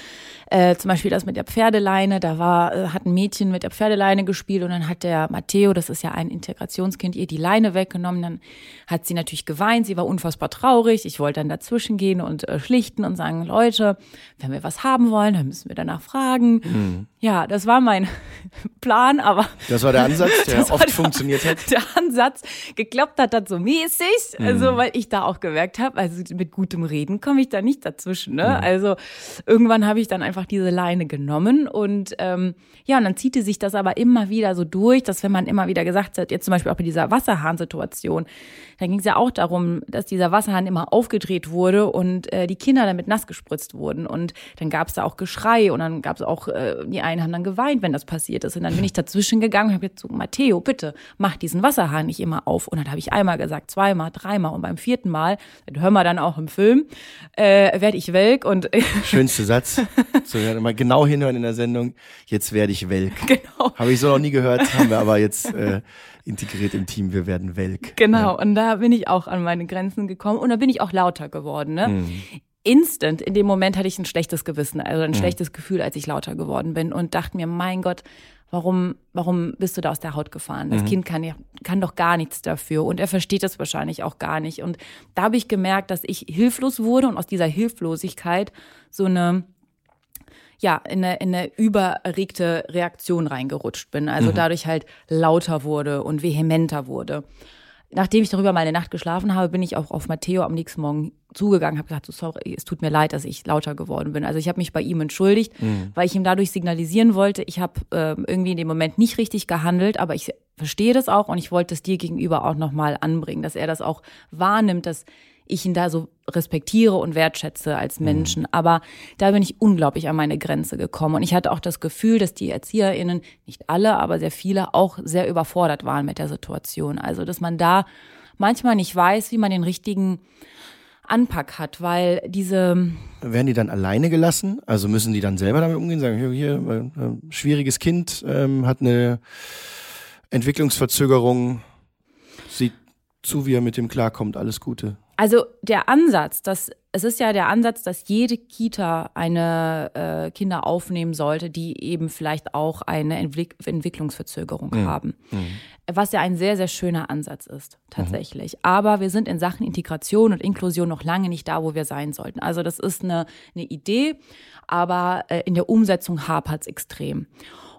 Äh, zum Beispiel das mit der Pferdeleine, da war, äh, hat ein Mädchen mit der Pferdeleine gespielt und dann hat der Matteo, das ist ja ein Integrationskind, ihr die Leine weggenommen. Dann hat sie natürlich geweint, sie war unfassbar traurig. Ich wollte dann dazwischen gehen und äh, schlichten und sagen, Leute, wenn wir was haben wollen, dann müssen wir danach fragen. Mhm. Ja, das war mein [laughs] Plan, aber. Das war der Ansatz, [laughs] der oft der, funktioniert hat. [laughs] Der Ansatz geklappt hat das so mäßig, mhm. also weil ich da auch gemerkt habe, also mit gutem Reden komme ich da nicht dazwischen. Ne? Mhm. Also irgendwann habe ich dann einfach diese Leine genommen und ähm, ja, und dann ziehte sich das aber immer wieder so durch, dass wenn man immer wieder gesagt hat, jetzt zum Beispiel auch bei dieser Wasserhahnsituation, dann ging es ja auch darum, dass dieser Wasserhahn immer aufgedreht wurde und äh, die Kinder damit nass gespritzt wurden. Und dann gab es da auch Geschrei und dann gab es auch, äh, die einen haben dann geweint, wenn das passiert ist. Und dann bin ich dazwischen gegangen und habe jetzt so, Matteo, bitte, mach diesen Wasserhahn nicht immer auf. Und dann habe ich einmal gesagt, zweimal, dreimal und beim vierten Mal, das hören wir dann auch im Film, äh, werde ich welk. Und [laughs] Schönster Satz. So, mal genau hinhören in der Sendung. Jetzt werde ich welk. [laughs] Genau. Habe ich so noch nie gehört, haben wir aber jetzt äh, integriert im Team. Wir werden welk. Genau. Ja. Und da bin ich auch an meine Grenzen gekommen und da bin ich auch lauter geworden. Ne? Mhm instant, in dem Moment hatte ich ein schlechtes Gewissen, also ein mhm. schlechtes Gefühl, als ich lauter geworden bin und dachte mir, mein Gott, warum, warum bist du da aus der Haut gefahren? Das mhm. Kind kann, ja, kann doch gar nichts dafür und er versteht das wahrscheinlich auch gar nicht. Und da habe ich gemerkt, dass ich hilflos wurde und aus dieser Hilflosigkeit so eine ja, in eine, in eine übererregte Reaktion reingerutscht bin. Also mhm. dadurch halt lauter wurde und vehementer wurde nachdem ich darüber mal eine Nacht geschlafen habe, bin ich auch auf Matteo am nächsten Morgen zugegangen, habe gesagt, so, sorry, es tut mir leid, dass ich lauter geworden bin. Also ich habe mich bei ihm entschuldigt, mhm. weil ich ihm dadurch signalisieren wollte, ich habe äh, irgendwie in dem Moment nicht richtig gehandelt, aber ich verstehe das auch und ich wollte es dir gegenüber auch nochmal anbringen, dass er das auch wahrnimmt, dass ich ihn da so respektiere und wertschätze als mhm. Menschen. Mhm. Aber da bin ich unglaublich an meine Grenze gekommen. Und ich hatte auch das Gefühl, dass die ErzieherInnen, nicht alle, aber sehr viele, auch sehr überfordert waren mit der Situation. Also, dass man da manchmal nicht weiß, wie man den richtigen Anpack hat, weil diese. Werden die dann alleine gelassen? Also müssen die dann selber damit umgehen? Sagen, hier, hier äh, schwieriges Kind, ähm, hat eine Entwicklungsverzögerung, sieht zu, wie er mit dem klarkommt, alles Gute. Also der Ansatz, dass es ist ja der Ansatz, dass jede Kita eine äh, Kinder aufnehmen sollte, die eben vielleicht auch eine Entwick Entwicklungsverzögerung mhm. haben. Mhm. Was ja ein sehr, sehr schöner Ansatz ist, tatsächlich. Mhm. Aber wir sind in Sachen Integration und Inklusion noch lange nicht da, wo wir sein sollten. Also das ist eine, eine Idee, aber äh, in der Umsetzung hapert es extrem.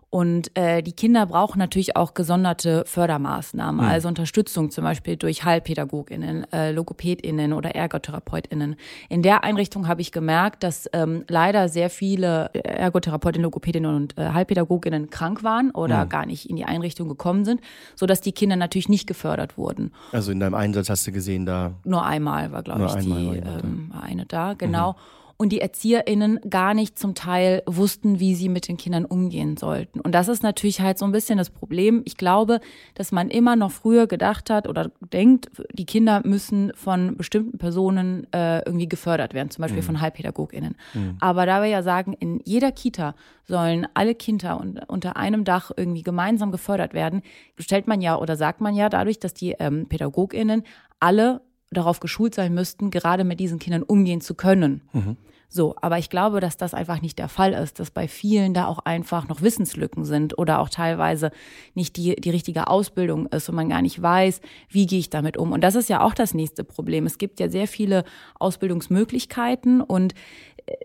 Und äh, die Kinder brauchen natürlich auch gesonderte Fördermaßnahmen, mhm. also Unterstützung zum Beispiel durch Heilpädagoginnen, äh, Logopädinnen oder Ergotherapeutinnen. In der Einrichtung habe ich gemerkt, dass ähm, leider sehr viele Ergotherapeutinnen, Logopädinnen und äh, Heilpädagoginnen krank waren oder mhm. gar nicht in die Einrichtung gekommen sind, so dass die Kinder natürlich nicht gefördert wurden. Also in deinem Einsatz hast du gesehen, da nur einmal war, glaube ich, die ähm, eine da, genau. Mhm und die ErzieherInnen gar nicht zum Teil wussten, wie sie mit den Kindern umgehen sollten. Und das ist natürlich halt so ein bisschen das Problem. Ich glaube, dass man immer noch früher gedacht hat oder denkt, die Kinder müssen von bestimmten Personen äh, irgendwie gefördert werden, zum Beispiel mhm. von HeilpädagogInnen. Mhm. Aber da wir ja sagen, in jeder Kita sollen alle Kinder unter einem Dach irgendwie gemeinsam gefördert werden, stellt man ja oder sagt man ja dadurch, dass die ähm, PädagogInnen alle darauf geschult sein müssten, gerade mit diesen Kindern umgehen zu können. Mhm. So, aber ich glaube, dass das einfach nicht der Fall ist, dass bei vielen da auch einfach noch Wissenslücken sind oder auch teilweise nicht die, die richtige Ausbildung ist und man gar nicht weiß, wie gehe ich damit um. Und das ist ja auch das nächste Problem. Es gibt ja sehr viele Ausbildungsmöglichkeiten und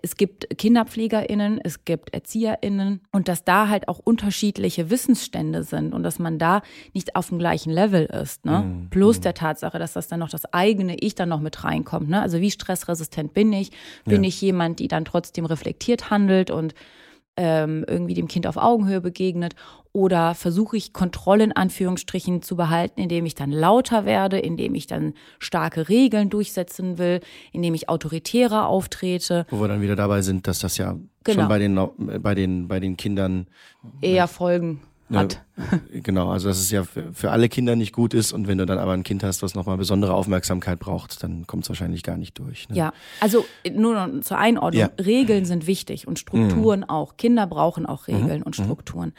es gibt KinderpflegerInnen, es gibt ErzieherInnen und dass da halt auch unterschiedliche Wissensstände sind und dass man da nicht auf dem gleichen Level ist. Ne? Mhm. Plus mhm. der Tatsache, dass das dann noch das eigene Ich dann noch mit reinkommt. Ne? Also wie stressresistent bin ich? Bin ja. ich jemand, die dann trotzdem reflektiert handelt und ähm, irgendwie dem Kind auf Augenhöhe begegnet? Oder versuche ich Kontrolle in Anführungsstrichen zu behalten, indem ich dann lauter werde, indem ich dann starke Regeln durchsetzen will, indem ich autoritärer auftrete? Wo wir dann wieder dabei sind, dass das ja genau. schon bei den, bei, den, bei den Kindern eher Folgen hat. [laughs] genau, also dass es ja für, für, alle Kinder nicht gut ist und wenn du dann aber ein Kind hast, was nochmal besondere Aufmerksamkeit braucht, dann kommt es wahrscheinlich gar nicht durch. Ne? Ja, also nur zur Einordnung, ja. Regeln sind wichtig und Strukturen mhm. auch. Kinder brauchen auch Regeln mhm. und mhm. Strukturen.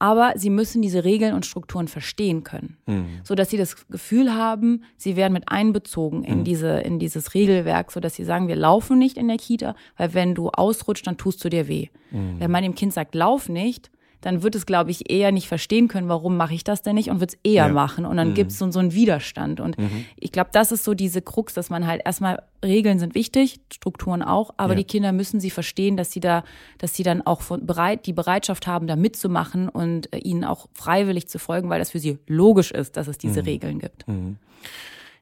Aber sie müssen diese Regeln und Strukturen verstehen können, mhm. so dass sie das Gefühl haben, sie werden mit einbezogen in mhm. diese in dieses Regelwerk, so dass sie sagen, wir laufen nicht in der Kita, weil wenn du ausrutscht, dann tust du dir weh. Mhm. Wenn man dem Kind sagt, lauf nicht, dann wird es, glaube ich, eher nicht verstehen können, warum mache ich das denn nicht und wird es eher ja. machen. Und dann mhm. gibt es so, so einen Widerstand. Und mhm. ich glaube, das ist so diese Krux, dass man halt erstmal, Regeln sind wichtig, Strukturen auch, aber ja. die Kinder müssen sie verstehen, dass sie da, dass sie dann auch bereit, die Bereitschaft haben, da mitzumachen und äh, ihnen auch freiwillig zu folgen, weil das für sie logisch ist, dass es diese mhm. Regeln gibt.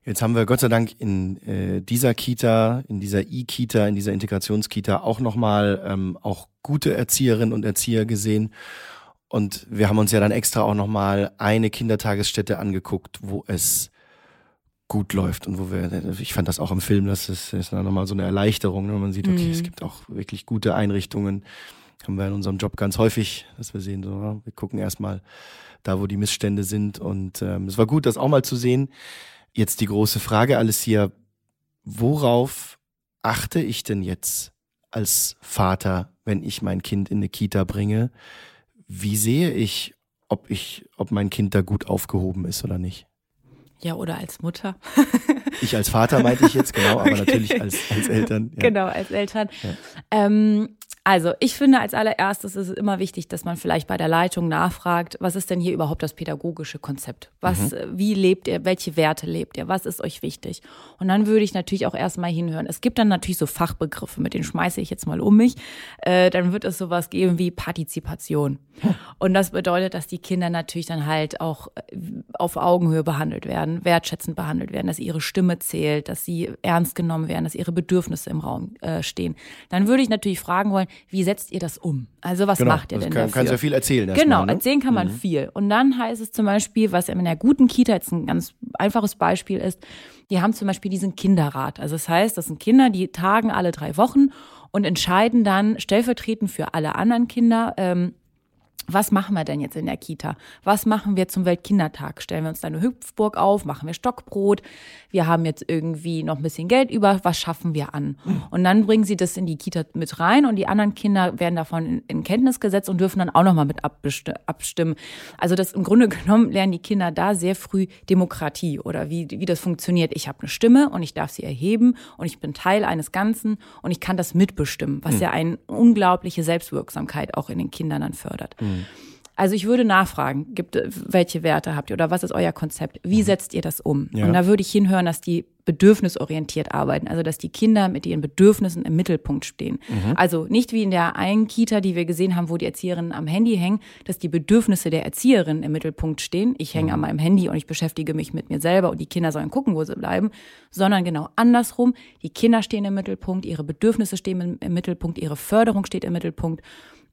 Jetzt haben wir Gott sei Dank in äh, dieser Kita, in dieser E-Kita, in dieser Integrationskita auch nochmal ähm, auch gute Erzieherinnen und Erzieher gesehen. Und wir haben uns ja dann extra auch nochmal eine Kindertagesstätte angeguckt, wo es gut läuft und wo wir, ich fand das auch im Film, das ist, ist dann nochmal so eine Erleichterung, ne? man sieht, okay, mhm. es gibt auch wirklich gute Einrichtungen, haben wir in unserem Job ganz häufig, dass wir sehen, so, wir gucken erstmal da, wo die Missstände sind und ähm, es war gut, das auch mal zu sehen. Jetzt die große Frage, alles hier, worauf achte ich denn jetzt als Vater, wenn ich mein Kind in eine Kita bringe? Wie sehe ich, ob ich, ob mein Kind da gut aufgehoben ist oder nicht? Ja, oder als Mutter. [laughs] ich als Vater meinte ich jetzt, genau, aber okay. natürlich als, als Eltern. Ja. Genau, als Eltern. Ja. Ähm, also, ich finde als allererstes ist es immer wichtig, dass man vielleicht bei der Leitung nachfragt, was ist denn hier überhaupt das pädagogische Konzept? Was, mhm. wie lebt ihr? Welche Werte lebt ihr? Was ist euch wichtig? Und dann würde ich natürlich auch erstmal hinhören. Es gibt dann natürlich so Fachbegriffe, mit denen schmeiße ich jetzt mal um mich. Äh, dann wird es sowas geben wie Partizipation. Und das bedeutet, dass die Kinder natürlich dann halt auch äh, auf Augenhöhe behandelt werden, wertschätzend behandelt werden, dass ihre Stimme zählt, dass sie ernst genommen werden, dass ihre Bedürfnisse im Raum äh, stehen. Dann würde ich natürlich fragen wollen, wie setzt ihr das um? Also was genau, macht ihr denn kann, dafür? Kannst ja viel erzählen. Genau, mal, ne? erzählen kann man mhm. viel. Und dann heißt es zum Beispiel, was in einer guten Kita jetzt ein ganz einfaches Beispiel ist, die haben zum Beispiel diesen Kinderrat. Also das heißt, das sind Kinder, die tagen alle drei Wochen und entscheiden dann stellvertretend für alle anderen Kinder, ähm, was machen wir denn jetzt in der Kita? Was machen wir zum Weltkindertag? Stellen wir uns da eine Hüpfburg auf? Machen wir Stockbrot? Wir haben jetzt irgendwie noch ein bisschen Geld über. Was schaffen wir an? Und dann bringen sie das in die Kita mit rein und die anderen Kinder werden davon in, Kenntnis gesetzt und dürfen dann auch nochmal mit abstimmen. Also das im Grunde genommen lernen die Kinder da sehr früh Demokratie oder wie, wie das funktioniert. Ich habe eine Stimme und ich darf sie erheben und ich bin Teil eines Ganzen und ich kann das mitbestimmen, was mhm. ja eine unglaubliche Selbstwirksamkeit auch in den Kindern dann fördert. Mhm. Also ich würde nachfragen, gibt, welche Werte habt ihr oder was ist euer Konzept? Wie mhm. setzt ihr das um? Ja. Und da würde ich hinhören, dass die bedürfnisorientiert arbeiten, also dass die Kinder mit ihren Bedürfnissen im Mittelpunkt stehen. Mhm. Also nicht wie in der einen Kita, die wir gesehen haben, wo die Erzieherinnen am Handy hängen, dass die Bedürfnisse der Erzieherin im Mittelpunkt stehen. Ich hänge mhm. an meinem Handy und ich beschäftige mich mit mir selber und die Kinder sollen gucken, wo sie bleiben, sondern genau andersrum. Die Kinder stehen im Mittelpunkt, ihre Bedürfnisse stehen im, im Mittelpunkt, ihre Förderung steht im Mittelpunkt.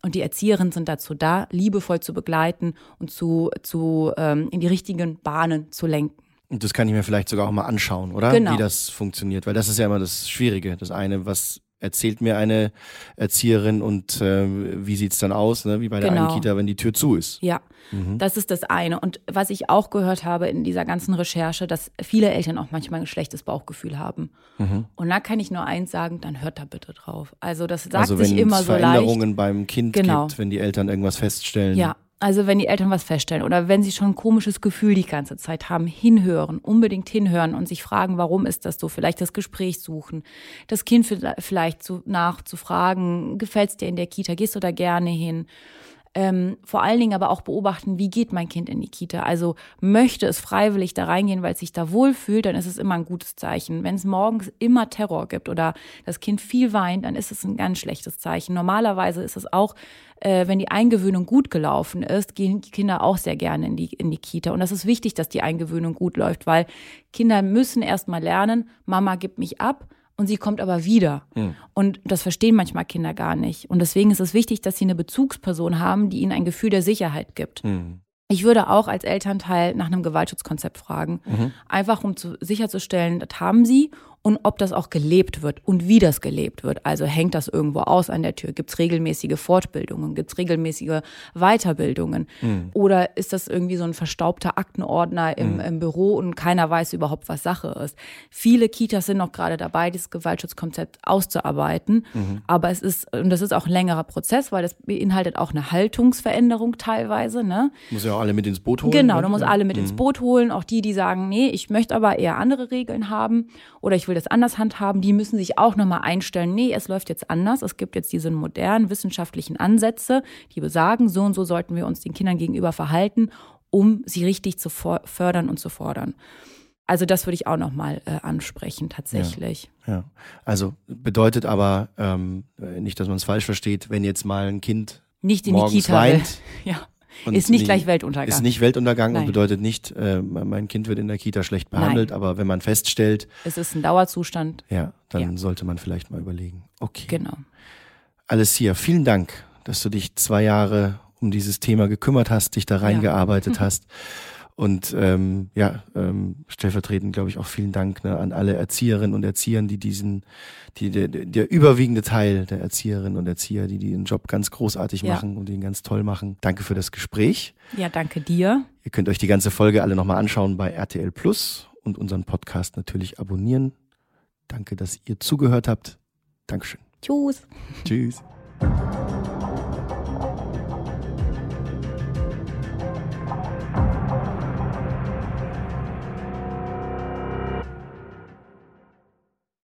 Und die Erzieherinnen sind dazu da, liebevoll zu begleiten und zu, zu ähm, in die richtigen Bahnen zu lenken. Und das kann ich mir vielleicht sogar auch mal anschauen, oder? Genau. Wie das funktioniert, weil das ist ja immer das Schwierige. Das eine, was erzählt mir eine Erzieherin und äh, wie sieht's dann aus, ne? wie bei der genau. einen Kita, wenn die Tür zu ist. Ja, mhm. das ist das eine. Und was ich auch gehört habe in dieser ganzen Recherche, dass viele Eltern auch manchmal ein schlechtes Bauchgefühl haben. Mhm. Und da kann ich nur eins sagen, dann hört da bitte drauf. Also das sagt also sich immer so leicht. Veränderungen beim Kind genau. gibt, wenn die Eltern irgendwas feststellen. Ja, also wenn die Eltern was feststellen oder wenn sie schon ein komisches Gefühl die ganze Zeit haben, hinhören, unbedingt hinhören und sich fragen, warum ist das so? Vielleicht das Gespräch suchen, das Kind vielleicht zu, nachzufragen, gefällt es dir in der Kita, gehst du da gerne hin? Ähm, vor allen Dingen aber auch beobachten, wie geht mein Kind in die Kita. Also möchte es freiwillig da reingehen, weil es sich da wohlfühlt, dann ist es immer ein gutes Zeichen. Wenn es morgens immer Terror gibt oder das Kind viel weint, dann ist es ein ganz schlechtes Zeichen. Normalerweise ist es auch, äh, wenn die Eingewöhnung gut gelaufen ist, gehen die Kinder auch sehr gerne in die, in die Kita. Und das ist wichtig, dass die Eingewöhnung gut läuft, weil Kinder müssen erst mal lernen, Mama gibt mich ab und sie kommt aber wieder. Mhm. Und das verstehen manchmal Kinder gar nicht. Und deswegen ist es wichtig, dass sie eine Bezugsperson haben, die ihnen ein Gefühl der Sicherheit gibt. Mhm. Ich würde auch als Elternteil nach einem Gewaltschutzkonzept fragen, mhm. einfach um zu, sicherzustellen, das haben sie und ob das auch gelebt wird und wie das gelebt wird. Also hängt das irgendwo aus an der Tür? Gibt es regelmäßige Fortbildungen? Gibt es regelmäßige Weiterbildungen? Mhm. Oder ist das irgendwie so ein verstaubter Aktenordner im, mhm. im, Büro und keiner weiß überhaupt, was Sache ist? Viele Kitas sind noch gerade dabei, dieses Gewaltschutzkonzept auszuarbeiten. Mhm. Aber es ist, und das ist auch ein längerer Prozess, weil das beinhaltet auch eine Haltungsveränderung teilweise. Ne? Muss ja auch alle mit ins Boot holen. Genau, ne? du musst alle mit ins mhm. Boot holen. Auch die, die sagen, nee, ich möchte aber eher andere Regeln haben oder ich will will das anders handhaben, die müssen sich auch nochmal einstellen, nee, es läuft jetzt anders. Es gibt jetzt diese modernen wissenschaftlichen Ansätze, die besagen, so und so sollten wir uns den Kindern gegenüber verhalten, um sie richtig zu fördern und zu fordern. Also das würde ich auch nochmal äh, ansprechen tatsächlich. Ja, ja, also bedeutet aber ähm, nicht, dass man es falsch versteht, wenn jetzt mal ein Kind nicht in morgens die Kita weint, [laughs] ja Und ist nicht nee, gleich Weltuntergang. Ist nicht Weltuntergang Nein. und bedeutet nicht, äh, mein Kind wird in der Kita schlecht behandelt, Nein. aber wenn man feststellt. Es ist ein Dauerzustand. Ja, dann ja. sollte man vielleicht mal überlegen. Okay. Genau. Alles hier. Vielen Dank, dass du dich zwei Jahre um dieses Thema gekümmert hast, dich da reingearbeitet ja. [laughs] hast. Und ähm, ja, ähm, stellvertretend glaube ich auch vielen Dank ne, an alle Erzieherinnen und Erzieher, die diesen, die der, der überwiegende Teil der Erzieherinnen und Erzieher, die den Job ganz großartig ja. machen und den ganz toll machen. Danke für das Gespräch. Ja, danke dir. Ihr könnt euch die ganze Folge alle nochmal anschauen bei RTL Plus und unseren Podcast natürlich abonnieren. Danke, dass ihr zugehört habt. Dankeschön. Tschüss. Tschüss.